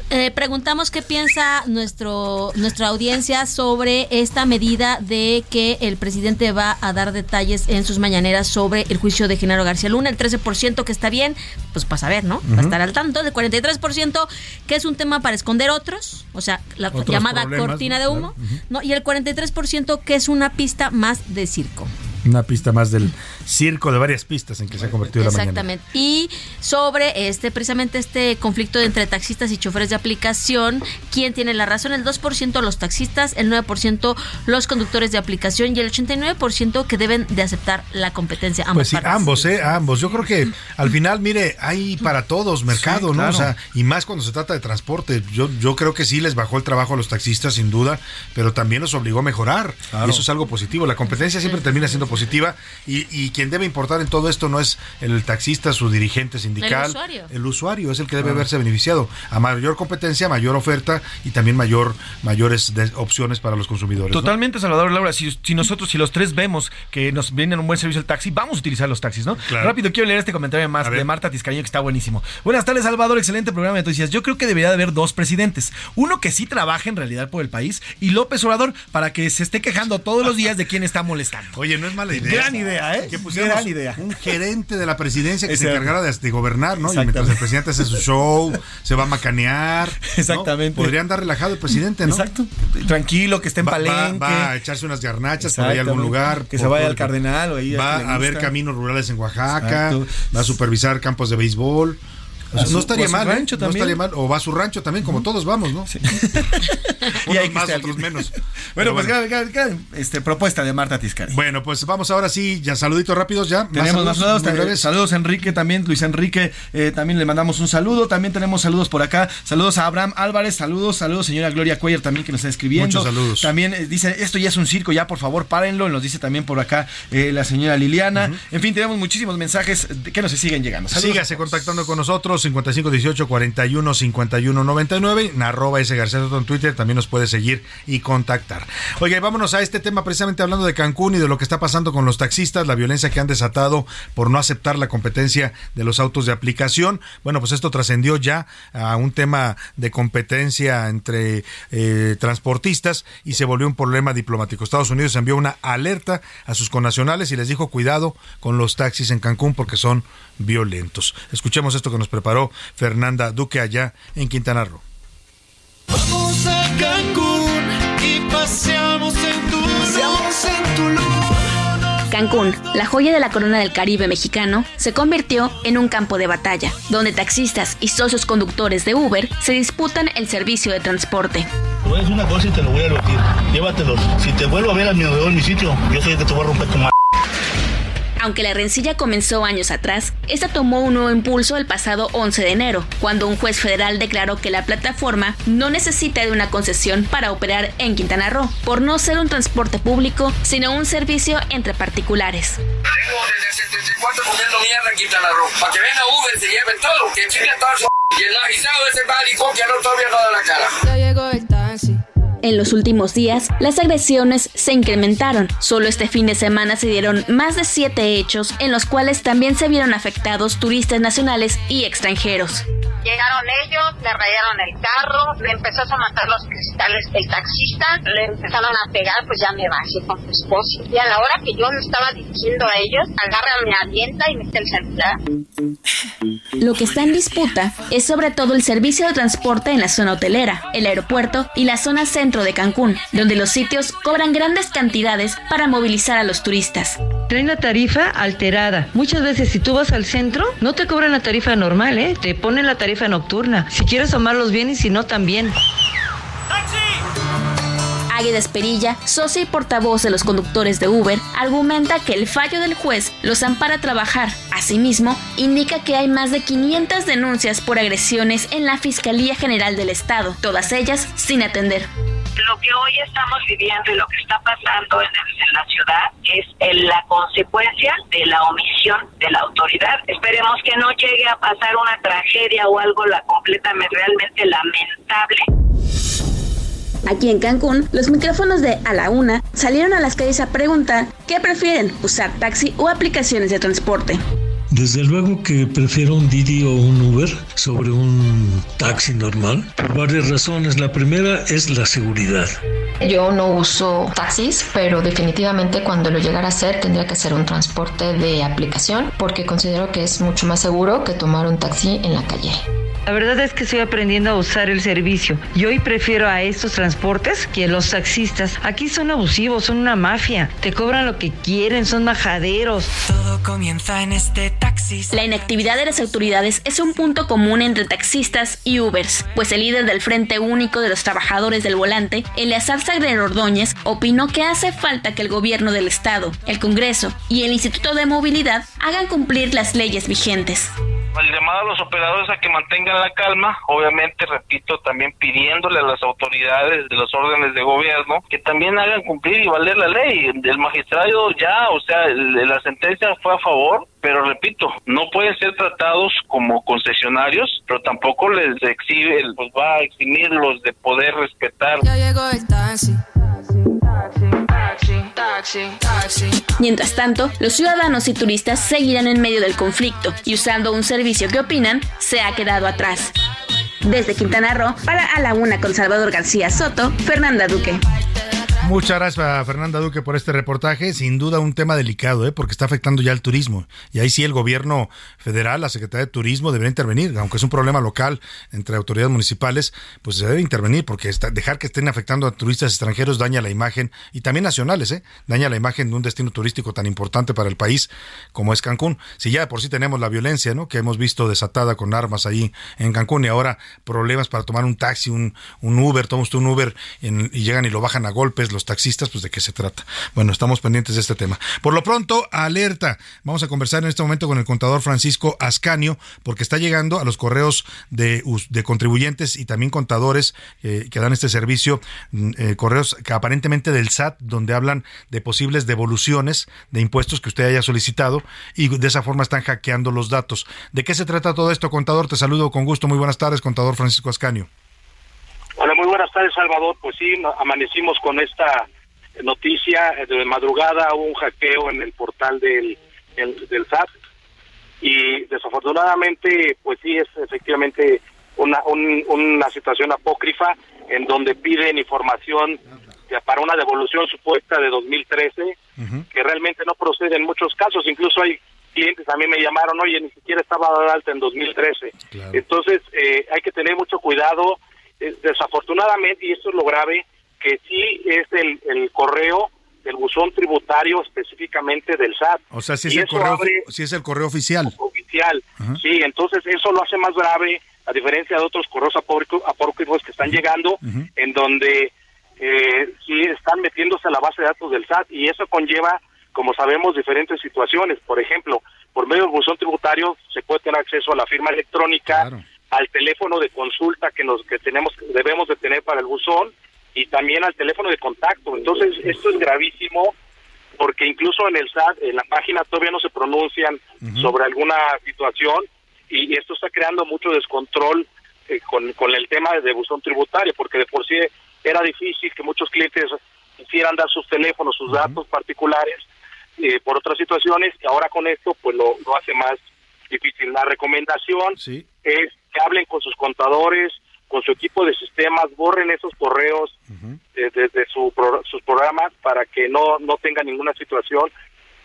Eh, preguntamos qué piensa nuestro nuestra audiencia sobre esta medida de que el presidente va a dar detalles en sus mañaneras sobre el juicio de Genaro García Luna. El 13% que está bien, pues para saber, ¿no? Va a Ujú. estar al tanto. El 43% que es un tema para esconder otros, o sea, la Otros llamada cortina de humo. ¿no? Y el 43% que es una pista más de circo. Una pista más del circo de varias pistas en que se ha convertido la mañana. Exactamente. Y sobre este precisamente este conflicto entre taxistas y choferes de aplicación, ¿quién tiene la razón? El 2% los taxistas, el 9% los conductores de aplicación y el 89% que deben de aceptar la competencia. Ambas Pues sí, partes. ambos, ¿eh? Ambos. Yo creo que al final, mire, hay para todos mercado, Sí, ¿no? O sea, y más cuando se trata de transporte. Yo, yo creo que sí les bajó el trabajo a los taxistas, sin duda, pero también los obligó a mejorar. Claro. Y eso es algo positivo. La competencia siempre termina siendo positiva. Y, y quien debe importar en todo esto no es el taxista, su dirigente sindical. El usuario. El usuario es el que debe verse beneficiado. A mayor competencia, mayor oferta y también mayor mayores de- opciones para los consumidores. ¿no? Totalmente, Salvador Laura. Si, si nosotros, si los tres vemos que nos vienen un buen servicio el taxi, vamos a utilizar los taxis, ¿no? Claro. Rápido, quiero leer este comentario más de Marta Tiscareño que está buenísimo. Buenas tardes, Salvador. Excelente programa de noticias. Yo creo que debería de haber dos presidentes. Uno que sí trabaje en realidad por el país y López Obrador para que se esté quejando todos los días de quién está molestando. Oye, no es mala idea. Gran idea, ¿eh? Que Gran idea. un gerente de la presidencia que se encargara de, de gobernar, ¿no? Y mientras el presidente hace su show, se va a macanear. ¿no? Exactamente. Podría andar relajado el presidente, ¿no? Exacto. Tranquilo, que esté en Va, va- palenque. va a echarse unas garnachas por ahí a algún lugar. Que se por- vaya al Cardenal. o ahí Va le a ver caminos rurales en Oaxaca. Exacto. Va a supervisar campos de béisbol. O sea, A su- no estaría mal, ¿eh? No estaría mal. O va a su rancho también, como todos vamos, ¿no? Y Unos hay más, otros menos. Bueno, Pero pues gran- gran, este, propuesta de Marta Tiscari. Bueno, pues vamos ahora sí, ya saluditos rápidos ya. Tenemos más saludos, también- breves. saludos Enrique también, Luis Enrique, eh, también le mandamos un saludo, también tenemos saludos por acá, saludos a Abraham Álvarez, saludos, saludos señora Gloria Cuellar también que nos está escribiendo. Muchos saludos. También eh, dice, esto ya es un circo, ya por favor párenlo, nos dice también por acá eh, la señora Liliana. En fin, tenemos muchísimos mensajes que nos siguen llegando. Saludos. Sígase contactando con nosotros 5518 41 51 99 en arroba ese García Soto en Twitter también nos puede seguir y contactar. Oye, vámonos a este tema precisamente hablando de Cancún y de lo que está pasando con los taxistas, la violencia que han desatado por no aceptar la competencia de los autos de aplicación. Bueno, pues esto trascendió ya a un tema de competencia entre eh, transportistas y se volvió un problema diplomático. Estados Unidos envió una alerta a sus connacionales y les dijo cuidado con los taxis en Cancún porque son violentos. Escuchemos esto que nos preparó Fernanda Duque allá en Quintana Roo. Vamos a Cancún y paseamos en tu paseamos en Tulum. Cancún, la joya de la corona del Caribe mexicano, se convirtió en un campo de batalla, donde taxistas y socios conductores de Uber se disputan el servicio de transporte. Te voy a decir una cosa y te lo voy a repetir. Llévatelos. Si te vuelvo a ver a mi alrededor en mi sitio, yo soy el que te voy a romper tu madre. Aunque la rencilla comenzó años atrás, esta tomó un nuevo impulso el pasado 11 de enero, cuando un juez federal declaró que la plataforma no necesita de una concesión para operar en Quintana Roo, por no ser un transporte público, sino un servicio entre particulares. Tengo desde el 74 comiendo mierda en Quintana Roo. Para que venga Uber, se lleve todo, que todo su... Y el de ese maricón que no todavía no da la cara. Ya llegó el taxi. En los últimos días, las agresiones se incrementaron. Solo este fin de semana se dieron más de siete hechos en los cuales también se vieron afectados turistas nacionales y extranjeros. Llegaron ellos, le rayaron el carro, le empezó a matar los cristales el taxista, le empezaron a pegar, pues ya me bajé con su esposo. Y a la hora que yo me estaba dirigiendo a ellos, agarra, me avienta y me mete el celular. Lo que está en disputa es sobre todo el servicio de transporte en la zona hotelera, el aeropuerto y la zona centro de Cancún, donde los sitios cobran grandes cantidades para movilizar a los turistas. Traen la tarifa alterada. Muchas veces si tú vas al centro, no te cobran la tarifa normal, ¿eh? Te ponen la tarifa nocturna. Si quieres tomarlos bien y si no, también. Águeda Esperilla, socio y portavoz de los conductores de Uber, argumenta que el fallo del juez los ampara trabajar. Asimismo, indica que hay más de 500 denuncias por agresiones en la Fiscalía General del Estado, todas ellas sin atender. Lo que hoy estamos viviendo y lo que está pasando en, en la ciudad es el- la consecuencia de la omisión de la autoridad. Esperemos que no llegue a pasar una tragedia o algo la completamente realmente lamentable. Aquí en Cancún, los micrófonos de A la Una salieron a las calles a preguntar qué prefieren, usar taxi o aplicaciones de transporte. Desde luego que prefiero un Didi o un Uber sobre un taxi normal, por varias razones. La primera es la seguridad. Yo no uso taxis, pero definitivamente cuando lo llegara a hacer tendría que ser un transporte de aplicación porque considero que es mucho más seguro que tomar un taxi en la calle. La verdad es que estoy aprendiendo a usar el servicio y hoy prefiero a estos transportes que a los taxistas. Aquí son abusivos, son una mafia. Te cobran lo que quieren, son majaderos. Todo comienza en este taxi. La inactividad de las autoridades es un punto común entre taxistas y Ubers, pues el líder del Frente Único de los Trabajadores del Volante, Eleazar Sagrero Ordóñez, opinó que hace falta que el gobierno del Estado, el Congreso y el Instituto de Movilidad hagan cumplir las leyes vigentes. El llamado a los operadores a que mantengan la calma, obviamente, repito, también pidiéndole a las autoridades de los órdenes de gobierno que también hagan cumplir y valer la ley. El magistrado ya, o sea, la sentencia fue a favor, pero repito, no pueden ser tratados como concesionarios, pero tampoco les exhibe, pues va a eximirlos de poder respetar. Ya llegó el taxi. Taxi, taxi. Mientras tanto, los ciudadanos y turistas seguirán en medio del conflicto y usando un servicio que opinan se ha quedado atrás. Desde Quintana Roo, para A la Una con Salvador García Soto, Fernanda Duque. Muchas gracias a Fernanda Duque por este reportaje. Sin duda un tema delicado, ¿eh? porque está afectando ya el turismo. Y ahí sí el gobierno federal, la Secretaría de Turismo debería intervenir. Aunque es un problema local entre autoridades municipales, pues se debe intervenir porque está- dejar que estén afectando a turistas extranjeros daña la imagen y también nacionales, ¿eh? daña la imagen de un destino turístico tan importante para el país como es Cancún. Si ya de por sí tenemos la violencia, ¿no? Que hemos visto desatada con armas ahí en Cancún y ahora problemas para tomar un taxi, un, Uber, tomas usted un Uber y llegan y lo bajan a golpes los taxistas, pues de qué se trata. Bueno, estamos pendientes de este tema. Por lo pronto, alerta. Vamos a conversar en este momento con el contador Francisco Ascanio, porque está llegando a los correos de, contribuyentes y también contadores eh, que dan este servicio, mm, eh, correos que aparentemente del SAT, donde hablan de posibles devoluciones de impuestos que usted haya solicitado y de esa forma están hackeando los datos. ¿De qué se trata todo esto, contador? Te saludo con gusto. Muy buenas tardes, contador Francisco Ascanio. Hola, muy buenas tardes, Salvador. Pues sí, amanecimos con esta noticia de madrugada, hubo un hackeo en el portal del, el- del SAT y desafortunadamente, pues sí, es efectivamente una, un- una situación apócrifa en donde piden información para una devolución supuesta de 2013 que realmente no procede en muchos casos. Incluso hay clientes a mí me llamaron, oye, ni siquiera estaba dado de alta en 2013. Entonces, eh, hay que tener mucho cuidado. Eh, desafortunadamente, y esto es lo grave, que sí es el, el correo del buzón tributario específicamente del SAT. O sea, si es, el correo, abre- si es el correo oficial. oficial. Sí, entonces eso lo hace más grave, a diferencia de otros correos apócrifos, apócrifos que están llegando, en donde eh, sí están metiéndose a la base de datos del SAT y eso conlleva, como sabemos, diferentes situaciones. Por ejemplo, por medio del buzón tributario se puede tener acceso a la firma electrónica, al teléfono de consulta que nos que tenemos debemos de tener para el buzón y también al teléfono de contacto. Entonces, esto es gravísimo porque incluso en el SAT, en la página todavía no se pronuncian sobre alguna situación y esto está creando mucho descontrol eh, con, con el tema de buzón tributario, porque de por sí era difícil que muchos clientes quisieran dar sus teléfonos, sus datos particulares eh, por otras situaciones y ahora con esto pues lo, lo hace más difícil. La recomendación es que hablen con sus contadores, con su equipo de sistemas, borren esos correos desde de, su pro- sus programas para que no, no tengan ninguna situación,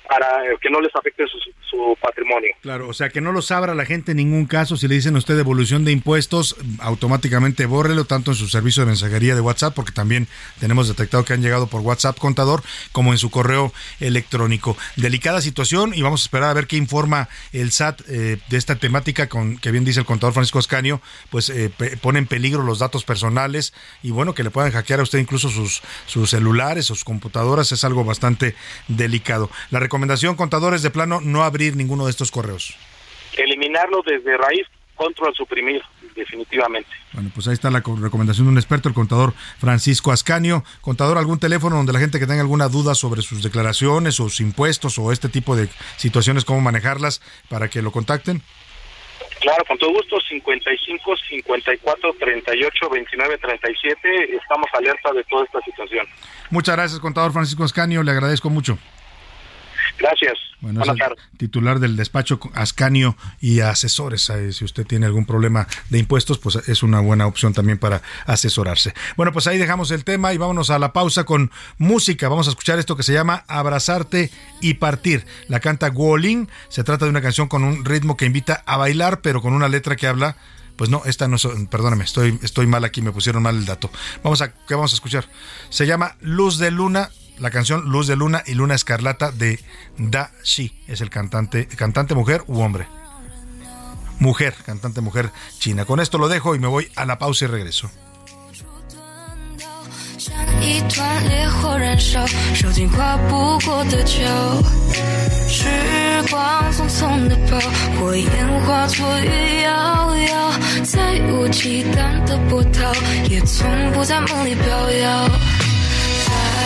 para eh, que no les afecte su, su patrimonio. Claro, o sea, que no los abra la gente en ningún caso. Si le dicen a usted devolución de impuestos, automáticamente bórrelo tanto en su servicio de mensajería de WhatsApp, porque también tenemos detectado que han llegado por WhatsApp contador, como en su correo electrónico. Delicada situación y vamos a esperar a ver qué informa el SAT eh, de esta temática, con que bien dice el contador Francisco Ascanio, pues eh, pone en peligro los datos personales y bueno, que le puedan hackear a usted incluso sus, sus celulares, sus computadoras, es algo bastante delicado. La recomendación, contadores, de plano, no abrir ninguno de estos correos. Eliminarlo desde raíz, control suprimir, definitivamente. Bueno, pues ahí está la co- recomendación de un experto, el contador Francisco Ascanio. Contador, ¿algún teléfono donde la gente que tenga alguna duda sobre sus declaraciones, sus impuestos o este tipo de situaciones, cómo manejarlas, para que lo contacten? Claro, con todo gusto, 55 54 38 29 37. Estamos alerta de toda esta situación. Muchas gracias, contador Francisco Ascanio, le agradezco mucho. Gracias. Bueno, es Buenas tardes. titular del despacho Ascanio y asesores. Eh, Si usted tiene algún problema de impuestos, pues es una buena opción también para asesorarse. Bueno, pues ahí dejamos el tema y vámonos a la pausa con música. Vamos a escuchar esto que se llama Abrazarte y Partir. La canta Guolin. Se trata de una canción con un ritmo que invita a bailar, pero con una letra que habla pues no, esta no, son- perdóname, estoy, estoy mal aquí, me pusieron mal el dato. Vamos a, ¿qué vamos a escuchar? Se llama Luz de Luna, la canción Luz de Luna y Luna Escarlata de Da Shi, es el cantante, cantante mujer u hombre. Mujer, cantante mujer china. Con esto lo dejo y me voy a la pausa y regreso. 像一团烈火燃烧，烧尽跨不过的桥。时光匆匆的跑，火焰化作雨遥遥，再无忌惮的波涛，也从不在梦里飘摇。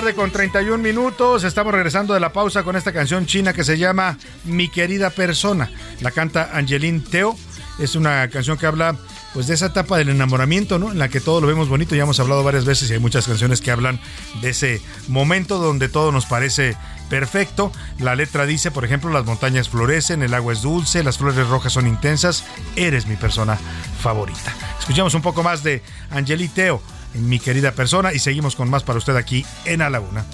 Tarde con 31 minutos. Estamos regresando de la pausa con esta canción china que se llama Mi querida persona. La canta Angeline Teo. Es una canción que habla pues de esa etapa del enamoramiento, ¿no? En la que todo lo vemos bonito. Ya hemos hablado varias veces y hay muchas canciones que hablan de ese momento donde todo nos parece perfecto. La letra dice, por ejemplo, las montañas florecen, el agua es dulce, las flores rojas son intensas. Eres mi persona favorita. Escuchamos un poco más de Angeline Teo, mi querida persona, y seguimos con más para usted aquí en A la Una.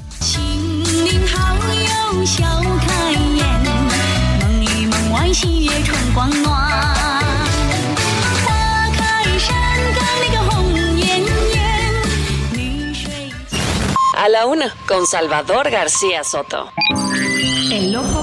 A la una, con Salvador García Soto. El ojo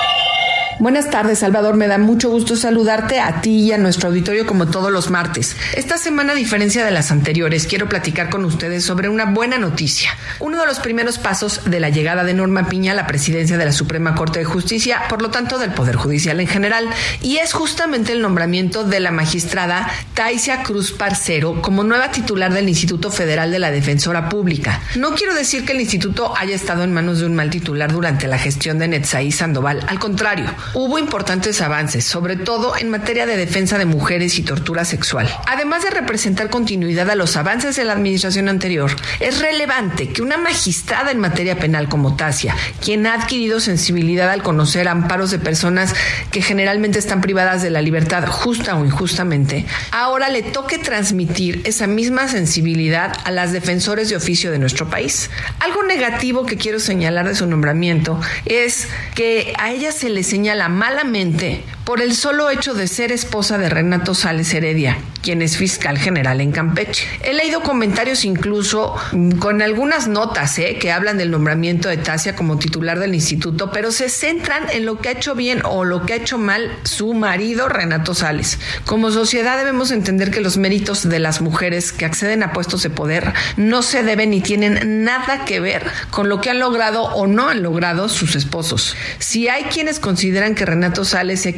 Buenas tardes, Salvador. Me da mucho gusto saludarte a ti y a nuestro auditorio como todos los martes. Esta semana, a diferencia de las anteriores, quiero platicar con ustedes sobre una buena noticia. Uno de los primeros pasos de la llegada de Norma Piña a la presidencia de la Suprema Corte de Justicia, por lo tanto del Poder Judicial en general, y es justamente el nombramiento de la magistrada Taisia Cruz Parcero como nueva titular del Instituto Federal de la Defensora Pública. No quiero decir que el instituto haya estado en manos de un mal titular durante la gestión de Netzaí Sandoval, al contrario, hubo importantes avances, sobre todo en materia de defensa de mujeres y tortura sexual. Además de representar continuidad a los avances de la administración anterior, es relevante que una magistrada en materia penal como Tasia, quien ha adquirido sensibilidad al conocer amparos de personas que generalmente están privadas de la libertad justa o injustamente, ahora le toque transmitir esa misma sensibilidad a las defensores de oficio de nuestro país. Algo negativo que quiero señalar de su nombramiento es que a ella se le señala malamente por el solo hecho de ser esposa de Renato Sales Heredia, quien es fiscal general en Campeche. He leído comentarios incluso mm, con algunas notas ¿eh? que hablan del nombramiento de Tasia como titular del instituto, pero se centran en lo que ha hecho bien o lo que ha hecho mal su marido Renato Sales. Como sociedad debemos entender que los méritos de las mujeres que acceden a puestos de poder no se deben ni tienen nada que ver con lo que han logrado o no han logrado sus esposos. Si hay quienes consideran que Renato Sales se ha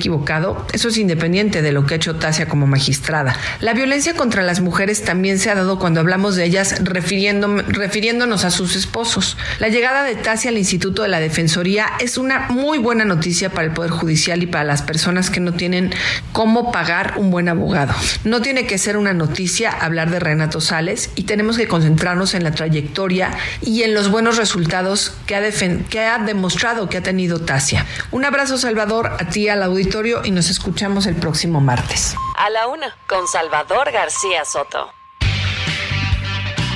eso es independiente de lo que ha hecho Tasia como magistrada. La violencia contra las mujeres también se ha dado cuando hablamos de ellas refiriéndonos a sus esposos. La llegada de Tasia al Instituto de la Defensoría es una muy buena noticia para el Poder Judicial y para las personas que no tienen cómo pagar un buen abogado. No tiene que ser una noticia hablar de Renato Sales y tenemos que concentrarnos en la trayectoria y en los buenos resultados que ha, que ha demostrado que ha tenido Tasia. Un abrazo, Salvador, a ti, al auditorio y nos escuchamos el próximo martes. A la una, con Salvador García Soto.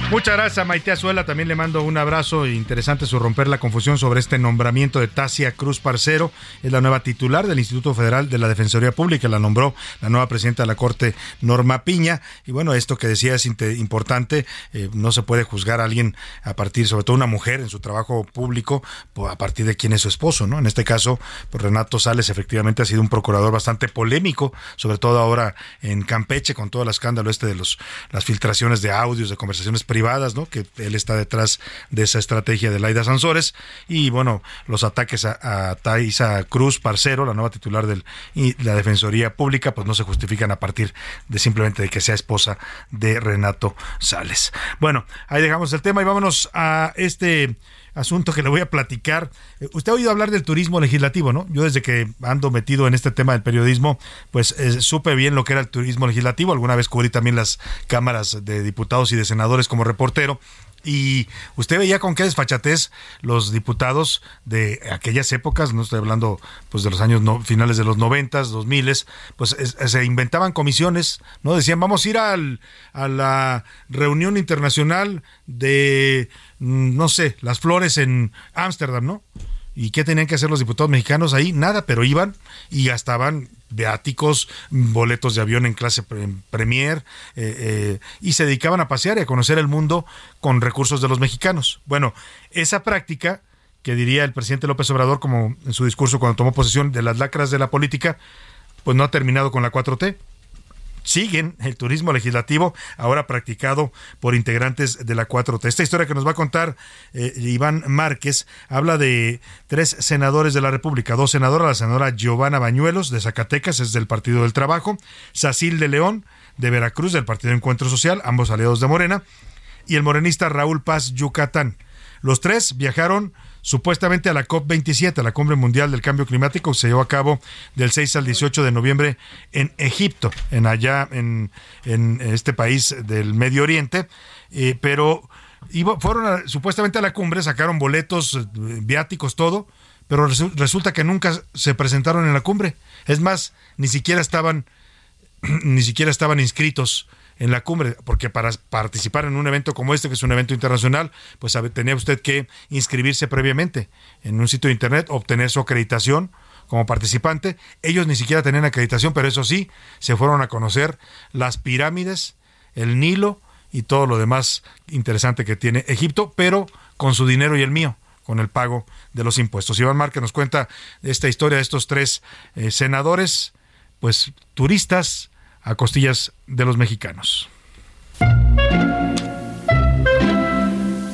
Muchas gracias a Maite Azuela. También le mando un abrazo. Interesante su romper la confusión sobre este nombramiento de Tasia Cruz Parcero. Es la nueva titular del Instituto Federal de la Defensoría Pública. La nombró la nueva presidenta de la Corte, Norma Piña. Y bueno, esto que decía es importante. Eh, no se puede juzgar a alguien a partir, sobre todo una mujer en su trabajo público, a partir de quién es su esposo, ¿no? En este caso, pues Renato Sales efectivamente ha sido un procurador bastante polémico, sobre todo ahora en Campeche, con todo el escándalo este de los, las filtraciones de audios, de conversaciones privadas, ¿no? Que él está detrás de esa estrategia de Laida Sansores. Y bueno, los ataques a, a Thaisa Cruz Parcero, la nueva titular de la Defensoría Pública, pues no se justifican a partir de simplemente de que sea esposa de Renato Sales. Bueno, ahí dejamos el tema y vámonos a este asunto que le voy a platicar. Eh, Usted ha oído hablar del turismo legislativo, ¿no? Yo desde que ando metido en este tema del periodismo, pues eh, supe bien lo que era el turismo legislativo. Alguna vez cubrí también las cámaras de diputados y de senadores como reportero. Y usted veía con qué desfachatez los diputados de aquellas épocas, no estoy hablando pues de los años finales de los noventas, dos miles, pues es- se inventaban comisiones, ¿no? Decían, vamos a ir al, a la reunión internacional de, mm, no sé, las flores en Ámsterdam, ¿no? ¿Y qué tenían que hacer los diputados mexicanos ahí? Nada, pero iban y gastaban viáticos, boletos de avión en clase pre- premier, eh, eh, y se dedicaban a pasear y a conocer el mundo con recursos de los mexicanos. Bueno, esa práctica que diría el presidente López Obrador como en su discurso cuando tomó posesión de las lacras de la política, pues no ha terminado con la 4T siguen el turismo legislativo, ahora practicado por integrantes de la 4T. Esta historia que nos va a contar eh, Iván Márquez habla de tres senadores de la República, dos senadoras, la senadora Giovanna Bañuelos de Zacatecas, es del Partido del Trabajo, Sacil de León de Veracruz, del Partido Encuentro Social, ambos aliados de Morena, y el morenista Raúl Paz Yucatán. Los tres viajaron supuestamente a la COP27, a la Cumbre Mundial del Cambio Climático, que se llevó a cabo del 6 al 18 de noviembre en Egipto, en allá en, este país del Medio Oriente, eh, pero fueron supuestamente a la cumbre, sacaron boletos, eh, viáticos, todo, pero resu- resulta que nunca se presentaron en la cumbre. Es más, ni siquiera estaban ni siquiera estaban inscritos en la cumbre, porque para participar en un evento como este, que es un evento internacional, pues tenía usted que inscribirse previamente en un sitio de internet, obtener su acreditación como participante. Ellos ni siquiera tenían acreditación, pero eso sí, se fueron a conocer las pirámides, el Nilo y todo lo demás interesante que tiene Egipto, pero con su dinero y el mío con el pago de los impuestos. Iván Márquez nos cuenta esta historia de estos tres eh, senadores, pues turistas a costillas de los mexicanos.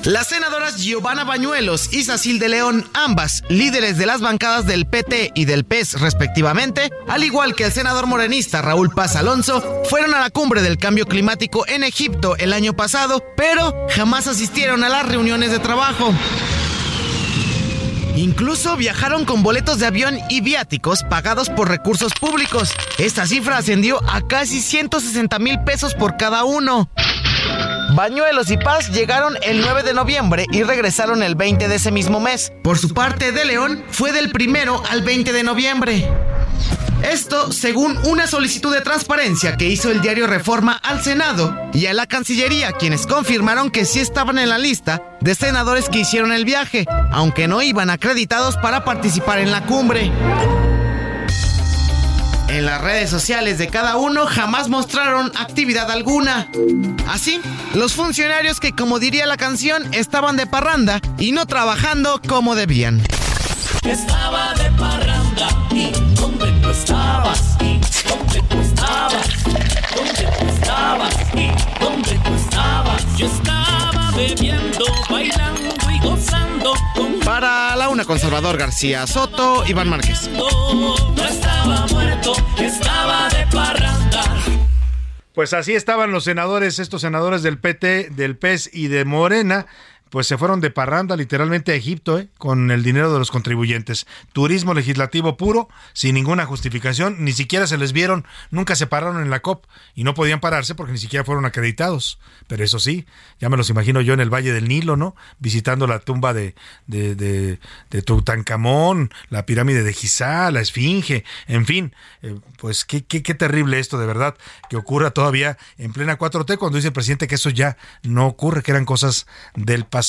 Las senadoras Giovanna Bañuelos y Sacil de León, ambas líderes de las bancadas del PT y del PES respectivamente, al igual que el senador morenista Raúl Paz Alonso, fueron a la cumbre del cambio climático en Egipto el año pasado, pero jamás asistieron a las reuniones de trabajo. Incluso viajaron con boletos de avión y viáticos pagados por recursos públicos. Esta cifra ascendió a casi 160 mil pesos por cada uno. Bañuelos y Paz llegaron el 9 de noviembre y regresaron el 20 de ese mismo mes. Por su parte, de León fue del primero al 20 de noviembre. Esto según una solicitud de transparencia que hizo el diario Reforma al Senado y a la Cancillería, quienes confirmaron que sí estaban en la lista de senadores que hicieron el viaje, aunque no iban acreditados para participar en la cumbre. En las redes sociales de cada uno jamás mostraron actividad alguna. Así, los funcionarios que, como diría la canción, estaban de parranda y no trabajando como debían. Estaba de parranda y tú estabas y donde tú estabas, donde tú estabas y donde tú estabas. Yo estaba bebiendo, bailando y gozando con Para la una con Salvador García Soto, Iván Márquez. no estaba muerto, estaba de parranda. Pues así estaban los senadores, estos senadores del PT, del PES y de Morena, pues se fueron de parranda literalmente a Egipto, ¿eh? con el dinero de los contribuyentes. Turismo legislativo puro, sin ninguna justificación, ni siquiera se les vieron, nunca se pararon en la COP y no podían pararse porque ni siquiera fueron acreditados. Pero eso sí, ya me los imagino yo en el Valle del Nilo, ¿no? Visitando la tumba de, de, Tutankamón, la pirámide de Giza, la Esfinge, en fin, eh, pues qué, qué, qué terrible esto de verdad que ocurra todavía en plena 4T cuando dice el presidente que eso ya no ocurre, que eran cosas del pasado.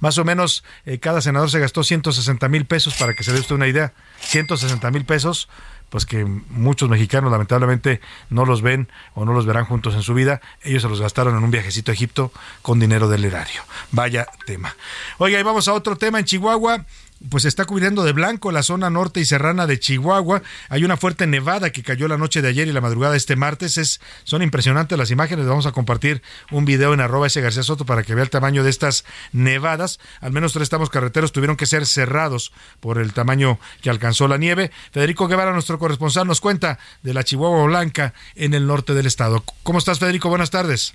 Más o menos eh, cada senador se gastó 160 mil pesos para que se dé usted una idea. 160 mil pesos pues que muchos mexicanos lamentablemente no los ven o no los verán juntos en su vida. Ellos se los gastaron en un viajecito a Egipto con dinero del erario. Vaya tema. Oiga, y vamos a otro tema en Chihuahua pues está cubriendo de blanco la zona norte y serrana de Chihuahua. Hay una fuerte nevada que cayó la noche de ayer y la madrugada de este martes. Es, son impresionantes las imágenes. Vamos a compartir un video en arroba ese García Soto para que vea el tamaño de estas nevadas. Al menos tres tramos carreteros tuvieron que ser cerrados por el tamaño que alcanzó la nieve. Federico Guevara, nuestro corresponsal, nos cuenta de la Chihuahua Blanca en el norte del estado. ¿Cómo estás, Federico? Buenas tardes.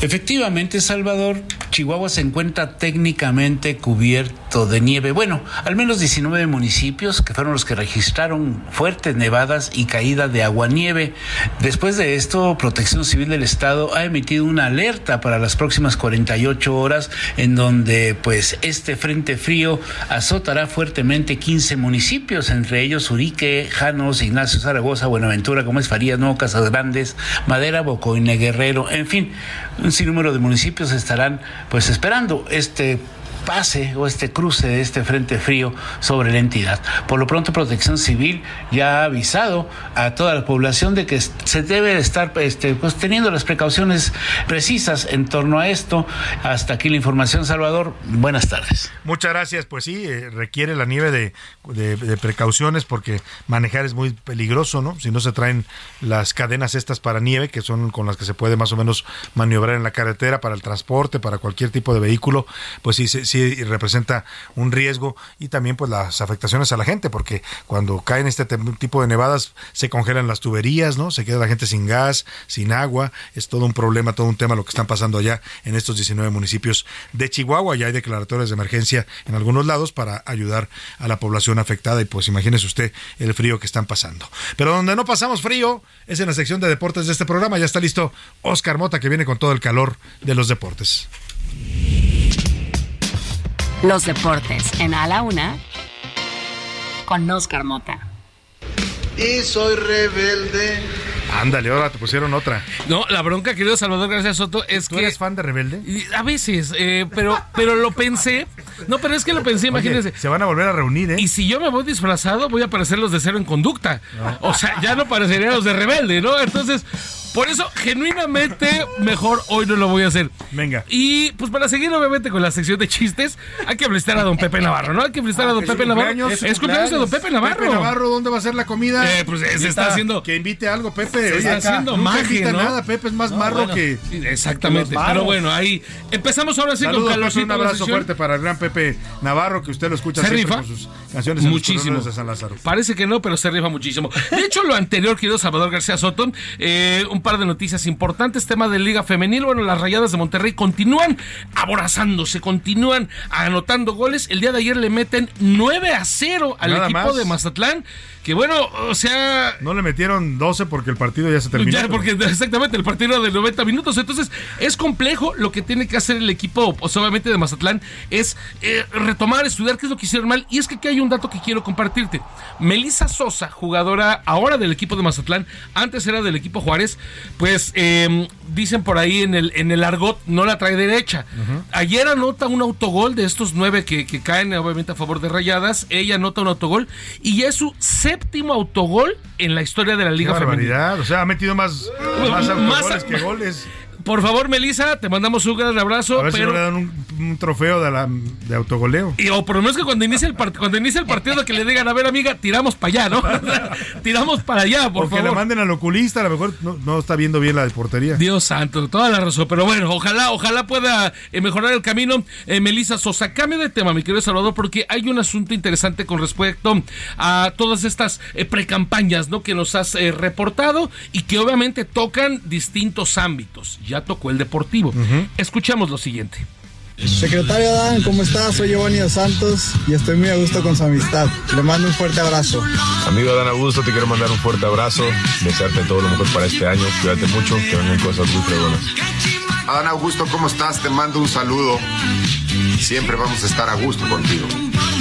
Efectivamente, Salvador, Chihuahua se encuentra técnicamente cubierto de nieve. Bueno, al menos 19 municipios que fueron los que registraron fuertes nevadas y caída de agua-nieve. Después de esto, Protección Civil del Estado ha emitido una alerta para las próximas 48 horas en donde pues este frente frío azotará fuertemente 15 municipios, entre ellos Urique, Janos, Ignacio Zaragoza, Buenaventura, Gómez Farías, Nuevo Casas Grandes, Madera, Bocoine, Guerrero, en fin, un sinnúmero de municipios estarán pues esperando este pase o este cruce de este frente frío sobre la entidad. Por lo pronto, Protección Civil ya ha avisado a toda la población de que se debe estar este, pues, teniendo las precauciones precisas en torno a esto. Hasta aquí la información, Salvador. Buenas tardes. Muchas gracias. Pues sí, eh, requiere la nieve de, de- de precauciones porque manejar es muy peligroso, ¿no? Si no se traen las cadenas estas para nieve, que son con las que se puede más o menos maniobrar en la carretera para el transporte, para cualquier tipo de vehículo, pues sí, sí, sí representa un riesgo y también pues las afectaciones a la gente, porque cuando caen este tipo de nevadas se congelan las tuberías, ¿no? Se queda la gente sin gas, sin agua, es todo un problema, todo un tema lo que están pasando allá en estos 19 municipios de Chihuahua. Ya hay declaratorias de emergencia en algunos lados para ayudar a la población afectada y pues imagínese usted el frío que están pasando. Pero donde no pasamos frío es en la sección de deportes de este programa. Ya está listo Oscar Mota que viene con todo el calor de los deportes. Los deportes en A la Una con Oscar Mota. Y soy rebelde. Ándale, ahora te pusieron otra. No, la bronca, querido Salvador García Soto, es ¿Tú que. eres fan de Rebelde? Y A veces, eh, pero, pero lo pensé. No, pero es que lo pensé, imagínense. Oye, se van a volver a reunir, ¿eh? Y si yo me voy disfrazado, voy a parecer los de cero en conducta. O sea, ya no parecerían los de rebelde, ¿no? Entonces, Por eso, genuinamente, mejor hoy no lo voy a hacer. Venga. Y pues para seguir, obviamente, con la sección de chistes, hay que felicitar a don Pepe Navarro, ¿no? Hay que felicitar a don Ah, Pepe Navarro. Es cumpleaños de don Pepe Navarro. Pepe Navarro, ¿dónde va a ser la comida? Eh, pues, se está haciendo- Que invite algo, Pepe. Se está haciendo nunca magia, invita ¿no? nada. Pepe es más No, marro bueno, que. Exactamente. que Pero bueno, ahí empezamos ahora sí Saludos, con calorcito. un abrazo fuerte para el gran Pepe Navarro, que usted lo escucha ¿Se siempre rifa? con sus canciones en los Muchísimo. corredores de San Lázaro. Parece que no, pero se rifa muchísimo. De hecho, lo anterior, querido Salvador García Soto, eh, un par de noticias importantes. Tema de Liga Femenil. Bueno, las rayadas de Monterrey continúan aborazándose, continúan anotando goles. El día de ayer le meten 9 a 0 al Nada equipo más. de Mazatlán. Que bueno, o sea, No le metieron 12 porque el partido ya se terminó. ya, porque exactamente el partido era de 90 minutos. Entonces, es complejo. Lo que tiene que hacer el equipo, pues, obviamente, de Mazatlán, es eh, retomar, estudiar qué es lo que hicieron mal. Y es que aquí hay un dato que quiero compartirte. Melissa Sosa, jugadora ahora del equipo de Mazatlán, antes era del equipo Juárez, pues eh, dicen por ahí en el, en el argot, no la trae derecha. Ayer anota un autogol de estos nueve que, que caen, obviamente, a favor de Rayadas. Ella anota un autogol y ya es su séptimo autogol en la historia de la Liga Femenina. O sea, ha metido más, más Más- autogoles que goles. Por favor, Melissa, te mandamos un gran abrazo. A ver si no le dan un, un trofeo de, la, de autogoleo. Y, o por lo menos que cuando inicie el, part- cuando inicie el partido que le digan, a ver amiga, tiramos para allá, ¿no? tiramos para allá, por o que favor. la manden al oculista, a lo mejor no, no está viendo bien la portería. Dios santo, toda la razón. Pero bueno, ojalá, ojalá pueda eh, mejorar el camino. Eh, Melissa Sosa, cambio de tema, mi querido Salvador, porque hay un asunto interesante con respecto a todas estas eh, precampañas, ¿no? Que nos has eh, reportado y que obviamente tocan distintos ámbitos. Ya tocó el deportivo. Escuchemos lo siguiente. Secretario Adán, ¿cómo estás? Soy Giovanni Dos Santos y estoy muy a gusto con su amistad. Le mando un fuerte abrazo. Amigo Dan Augusto, te quiero mandar un fuerte abrazo, desearte todo lo mejor para este año, cuídate mucho, que vengan cosas muy fregonas. Adán Augusto, ¿cómo estás? Te mando un saludo. Siempre vamos a estar a gusto contigo.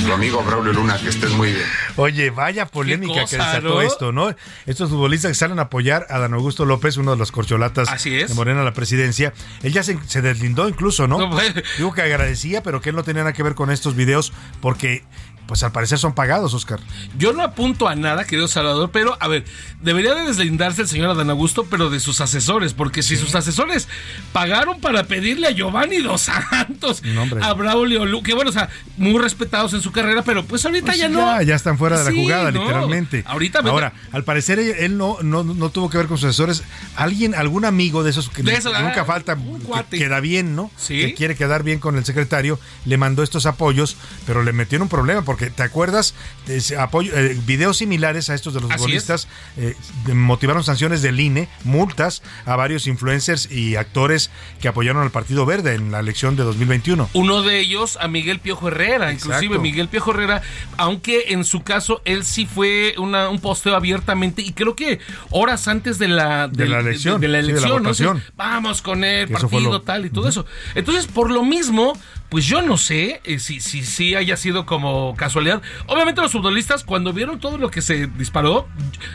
Tu amigo Braulio Luna, que estés muy bien. Oye, vaya polémica cosa, que desató ¿no? esto, ¿no? Estos futbolistas que salen a apoyar a Dan Augusto López, uno de los corcholatas Así es. de Morena a la presidencia. Él ya se, se deslindó incluso, ¿no? No, pues. Digo que agradecía, pero que él no tenía nada que ver con estos videos porque, pues al parecer son pagados, Oscar. Yo no apunto a nada, querido Salvador, pero a ver, debería de deslindarse el señor Adán Augusto, pero de sus asesores, porque si sus asesores pagaron para pedirle a Giovanni Dos Santos, hombre. a Braulio Lu, que bueno, o sea, muy respetados en su carrera, pero pues ahorita Pues ya no. Ya, están fuera de la Sí, jugada, no. literalmente. Ahorita Ahora, al parecer él, no, no, no tuvo que ver con sus asesores. Alguien, algún amigo de esos que De nunca ah, falta, un que queda bien, ¿no? Sí. Que quiere quedar bien con el secretario, le mandó estos apoyos, pero le metió en un problema, porque ¿te acuerdas? Apoyo, eh, videos similares a estos de los Así futbolistas eh, motivaron sanciones del INE, multas a varios influencers y actores que apoyaron al Partido Verde en la elección de 2021. Uno de ellos a Miguel Piojo Herrera, inclusive. Miguel Piojo Herrera, aunque en su caso él sí fue una- un posteo abiertamente y creo que horas antes de la, De la elección, de, la sí, de la elección, ¿no? Entonces, vamos con el partido lo- tal y todo eso. Entonces, por lo mismo, pues yo no sé eh, si, si, si haya sido como casualidad. Obviamente los futbolistas cuando vieron todo lo que se disparó,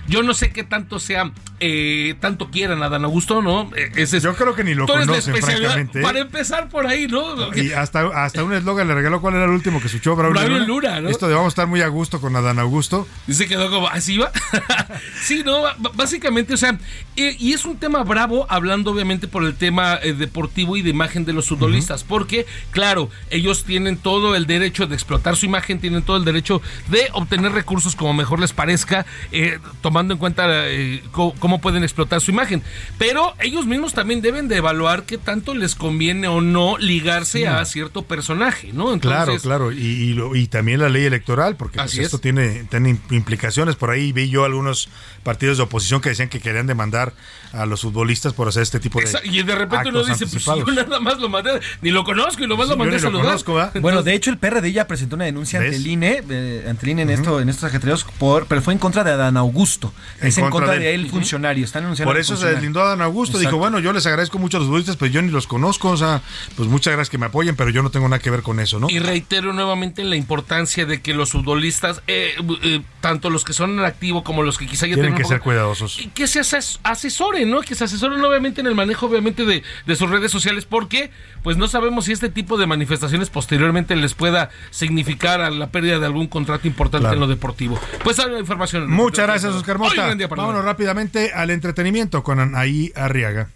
yo no sé qué tanto sea, eh, tanto quieran a Dan Augusto, ¿no? Eh, ese es- Yo creo que ni lo conocen, francamente, ¿eh? Para empezar por ahí, ¿no? Y hasta, hasta un eslogan le regaló cuál era el último que escuchó Braulio, Braulio Luna. Luna, ¿no? Esto de vamos a estar muy a gusto con Adán Augusto. Y se quedó como, ¿así va? sí, no, básicamente, o sea, eh, y es un tema bravo, hablando obviamente por el tema deportivo y de imagen de los futbolistas, porque, claro, ellos tienen todo el derecho de explotar su imagen, tienen todo el derecho de obtener recursos como mejor les parezca, eh, tomando en cuenta eh, cómo pueden explotar su imagen. Pero ellos mismos también deben de evaluar qué tanto les conviene o no ligarse Sí. a cierto personaje, ¿no? claro, claro. Y, y lo- y también la ley electoral, porque pues, esto es. tiene, tiene implicaciones. Por ahí vi yo algunos partidos de oposición que decían que querían demandar a los futbolistas por hacer este tipo de. Exa- Y de repente uno dice, pues yo nada más lo mandé, ni lo conozco y lo más lo mandé ni lo saludar. conozco, ¿verdad? Bueno, de hecho el PRD ya presentó una denuncia ante el INE, eh, ante el INE en, esto, en estos ajetreos, por, pero fue en contra de Adán Augusto. En es en contra contra de de él. él, funcionario. Están anunciando Por eso se deslindó a Dan Augusto. Dijo, bueno, yo les agradezco mucho a los futbolistas, pero yo ni los conozco. O sea, pues muchas gracias que me apoyen, pero yo no tengo nada que ver con eso, ¿no? Y reitero nuevamente la importancia de que los futbolistas, eh, eh, tanto los que son en activo como los que quizá ya Tienen tengan que un ser poco- cuidadosos. y que se ases- asesoren, ¿no? Que se asesoren obviamente en el manejo obviamente de, de sus redes sociales porque pues no sabemos si este tipo de manifestaciones posteriormente les pueda significar a la pérdida de algún contrato importante Claro. en lo deportivo. Pues hay información. Muchas gracias, Oscar Mota. Vámonos rápidamente al entretenimiento con Anaí Arriaga.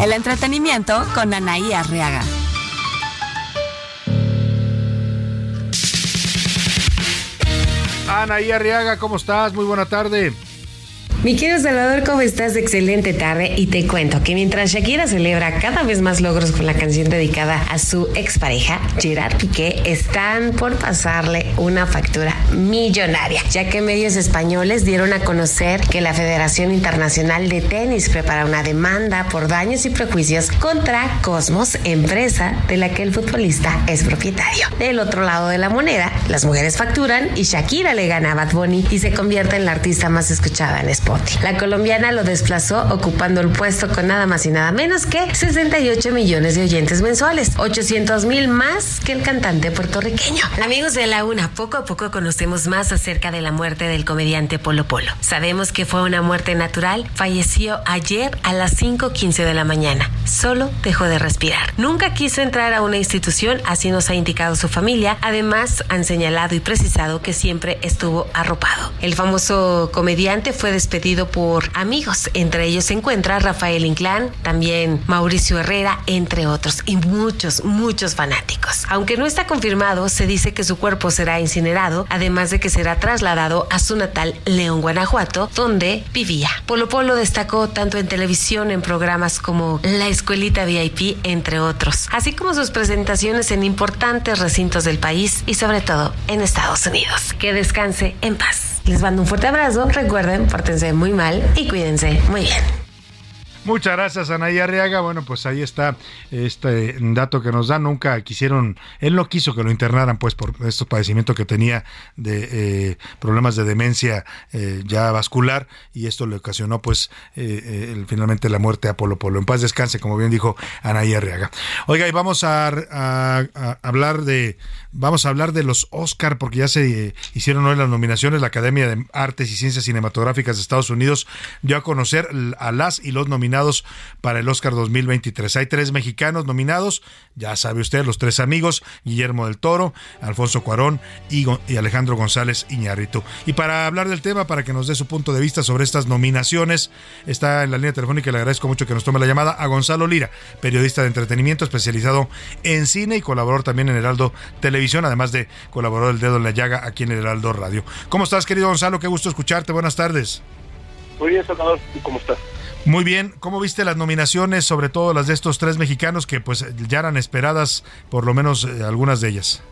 El entretenimiento con Anaí Arriaga. Anaí Arriaga, ¿cómo estás? Muy buena tarde. Mi querido Salvador, ¿cómo estás? Excelente tarde y te cuento que mientras Shakira celebra cada vez más logros con la canción dedicada a su expareja, Gerard Piqué, están por pasarle una factura millonaria, ya que medios españoles dieron a conocer que la Federación Internacional de Tenis prepara una demanda por daños y prejuicios contra Cosmos, empresa de la que el futbolista es propietario. Del otro lado de la moneda, las mujeres facturan y Shakira le gana a Bad Bunny y se convierte en la artista más escuchada en La colombiana lo desplazó ocupando el puesto con nada más y nada menos que 68 millones de oyentes mensuales, 800 mil más que el cantante puertorriqueño. Amigos de la UNA, poco a poco conocemos más acerca de la muerte del comediante Polo Polo. Sabemos que fue una muerte natural, falleció ayer a las 5.15 de la mañana, solo dejó de respirar. Nunca quiso entrar a una institución, así nos ha indicado su familia, además han señalado y precisado que siempre estuvo arropado. El famoso comediante fue despedido por amigos. Entre ellos se encuentra Rafael Inclán, también Mauricio Herrera, entre otros, y muchos, muchos fanáticos. Aunque no está confirmado, se dice que su cuerpo será incinerado, además de que será trasladado a su natal León, Guanajuato, donde vivía. Polo Polo destacó tanto en televisión, en programas como La Escuelita VIP, entre otros, así como sus presentaciones en importantes recintos del país y sobre todo en Estados Unidos. Que descanse en paz. Les mando un fuerte abrazo. Recuerden, pórtense muy mal y cuídense muy bien. Muchas gracias, Anaí Arriaga. Bueno, pues ahí está este dato que nos da. Nunca quisieron, él no quiso que lo internaran, pues, por estos padecimientos que tenía de eh, problemas de demencia eh, ya vascular, y esto le ocasionó, pues, eh, finalmente la muerte a Polo Polo. En paz descanse, como bien dijo Anaí Arriaga. Oiga, y vamos a hablar de, vamos a hablar de los Oscar, porque ya se eh, hicieron hoy las nominaciones. La Academia de Artes y Ciencias Cinematográficas de Estados Unidos dio a conocer a las y los nominados para el Oscar 2023. Hay tres mexicanos nominados, ya sabe usted, los tres amigos, Guillermo del Toro, Alfonso Cuarón y, Alejandro González Iñárritu. Y para hablar del tema, para que nos dé su punto de vista sobre estas nominaciones, está en la línea telefónica y le agradezco mucho que nos tome la llamada a Gonzalo Lira, periodista de entretenimiento especializado en cine y colaborador también en Heraldo Televisión, además de colaborador del Dedo en la Llaga aquí en el Heraldo Radio. ¿Cómo estás, querido Gonzalo? Qué gusto escucharte. Buenas tardes. Muy bien, Salvador, ¿tú cómo estás? Muy bien, ¿cómo viste las nominaciones, sobre todo las de estos tres mexicanos que pues ya eran esperadas, por lo menos eh, algunas de ellas?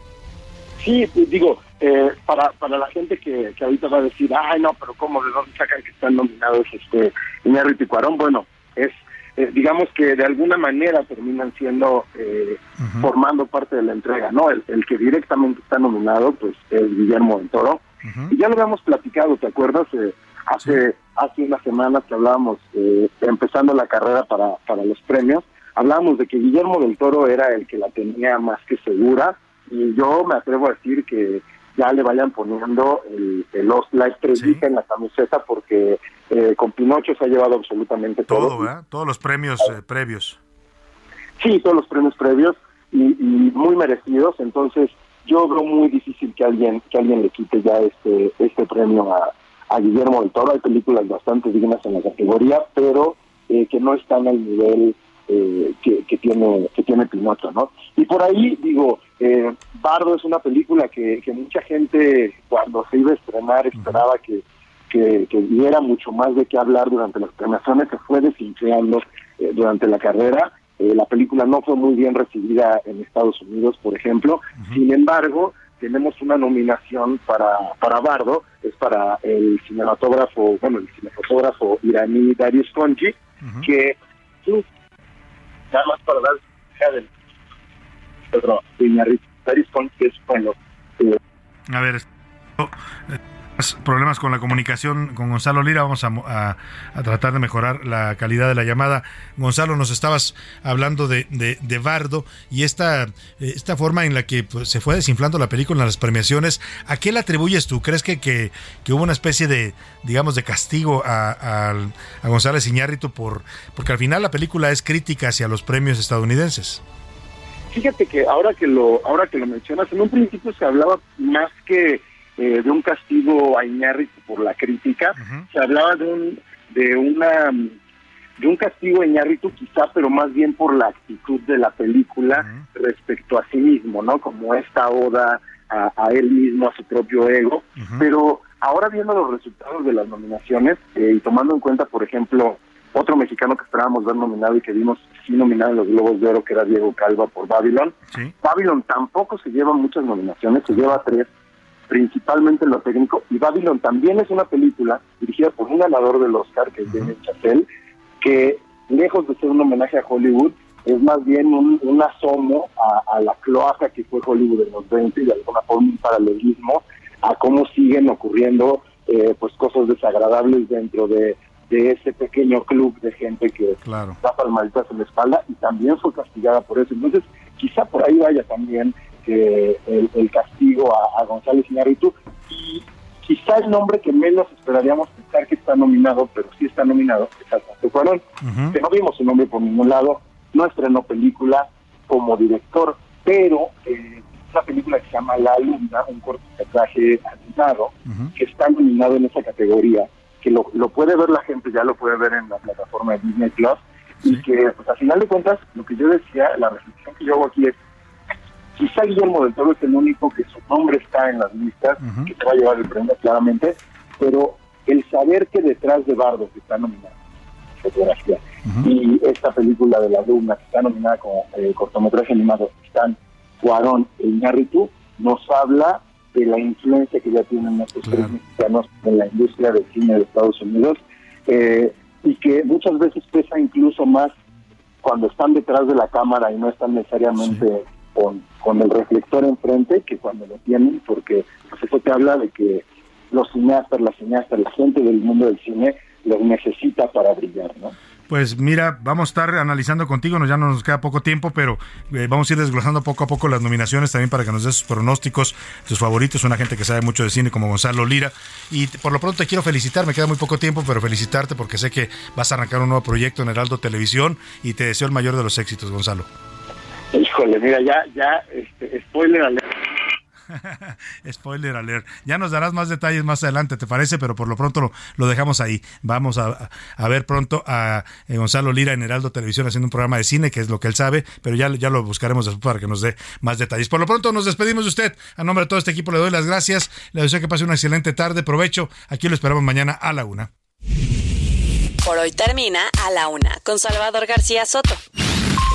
Sí, pues, digo, eh, para, para la gente que, que ahorita va a decir, ay, no, pero ¿cómo? ¿De dónde sacan que están nominados este Iñárritu y Cuarón? Bueno, es, eh, digamos que de alguna manera terminan siendo, eh, formando parte de la entrega, ¿no? El, el que directamente está nominado, pues, es Guillermo del Toro. Y ya lo habíamos platicado, ¿te acuerdas? Eh, hace hace unas semanas que hablábamos, eh, empezando la carrera para, para los premios, hablábamos de que Guillermo del Toro era el que la tenía más que segura y yo me atrevo a decir que ya le vayan poniendo el, el la estrellita en la camiseta porque eh, con Pinocho se ha llevado absolutamente todo. Todo, ¿verdad? Todos los premios eh, previos. Sí, todos los premios previos y, y muy merecidos, entonces yo veo muy difícil que alguien que alguien le quite ya este este premio a, a Guillermo del Toro. Hay películas bastante dignas en la categoría, pero eh, que no están al nivel eh, que, que tiene que tiene Pinocho, ¿no? Y por ahí digo, eh, Bardo es una película que, que mucha gente cuando se iba a estrenar esperaba que que, que diera mucho más de qué hablar durante las premiaciones, se fue desinflando eh, durante la carrera. Eh, la película no fue muy bien recibida en Estados Unidos, por ejemplo. Sin embargo, tenemos una nominación para, para Bardo, es para el cinematógrafo, bueno, el cinematógrafo iraní Darius Khonji, que sí, nada más para dar del Iñárritu. Darius Khonji es, bueno, A ver, problemas con la comunicación con Gonzalo Lira. Vamos a, a- a tratar de mejorar la calidad de la llamada. Gonzalo, nos estabas hablando de, de, Bardo y esta, eh, esta forma en la que pues, se fue desinflando la película en las premiaciones. ¿A qué la atribuyes tú? ¿Crees que, que, hubo una especie de, digamos, de castigo a, a- a González Iñárritu por, porque al final la película es crítica hacia los premios estadounidenses? Fíjate que ahora que lo ahora que lo mencionas, en un principio se hablaba más que eh, de un castigo a Iñárritu por la crítica, se hablaba de un de una de un castigo a Iñárritu quizá, pero más bien por la actitud de la película respecto a sí mismo, ¿no? Como esta oda a, a él mismo, a su propio ego. Pero ahora viendo los resultados de las nominaciones eh, y tomando en cuenta, por ejemplo, otro mexicano que esperábamos ver nominado y que vimos sí nominado en los Globos de Oro, que era Diego Calva por Babylon. Babylon tampoco se lleva muchas nominaciones, se lleva tres, principalmente en lo técnico. Y Babylon también es una película dirigida por un ganador del Oscar, que es Damien Chazelle, que lejos de ser un homenaje a Hollywood, es más bien un, un asomo a, a la cloaca que fue Hollywood en los 20 y de alguna forma un paralelismo a cómo siguen ocurriendo eh, pues cosas desagradables dentro de, de ese pequeño club de gente que Claro. da palmaditas en la espalda y también fue castigada por eso. Entonces, quizá por ahí vaya también eh, el, el castigo a, a González Iñárritu. Y quizá el nombre que menos esperaríamos pensar que está nominado, pero sí está nominado, es Alfonso Cuarón, que no vimos su nombre por ningún lado, no estrenó película como director, pero eh, una película que se llama La Alumna, un cortometraje animado, que está nominado en esa categoría, que lo, lo puede ver la gente, ya lo puede ver en la plataforma de Disney Plus, y que pues a final de cuentas, lo que yo decía, la reflexión que yo hago aquí es, quizá Guillermo del Toro es el único que su nombre está en las listas, que se va a llevar el premio claramente, pero el saber que detrás de Bardo, que está nominado, fotografía, y esta película de la Duma, que está nominada como eh, cortometraje animado, están Cuarón e Iñárritu, nos habla de la influencia que ya tienen estos tres mexicanos en la industria del cine de Estados Unidos, eh, y que muchas veces pesa incluso más cuando están detrás de la cámara y no están necesariamente con, con el reflector enfrente que cuando lo tienen, porque pues eso te habla de que los cineastas, las cineastas, la gente del mundo del cine los necesita para brillar, ¿no? Pues mira, vamos a estar analizando contigo, ya no nos queda poco tiempo, pero eh, vamos a ir desglosando poco a poco las nominaciones también para que nos des sus pronósticos, tus favoritos, una gente que sabe mucho de cine como Gonzalo Lira. Y por lo pronto te quiero felicitar, me queda muy poco tiempo, pero felicitarte porque sé que vas a arrancar un nuevo proyecto en Heraldo Televisión y te deseo el mayor de los éxitos, Gonzalo. Híjole, mira, ya, ya, este, spoiler alert. Spoiler alert. Ya nos darás más detalles más adelante, ¿te parece? Pero por lo pronto lo, lo dejamos ahí. Vamos a, a ver pronto a eh, Gonzalo Lira en Heraldo Televisión haciendo un programa de cine, que es lo que él sabe, pero ya, ya lo buscaremos después para que nos dé más detalles. Por lo pronto nos despedimos de usted. A nombre de todo este equipo le doy las gracias. Le deseo que pase una excelente tarde. Provecho. Aquí lo esperamos mañana a la una. Por hoy termina A la Una con Salvador García Soto.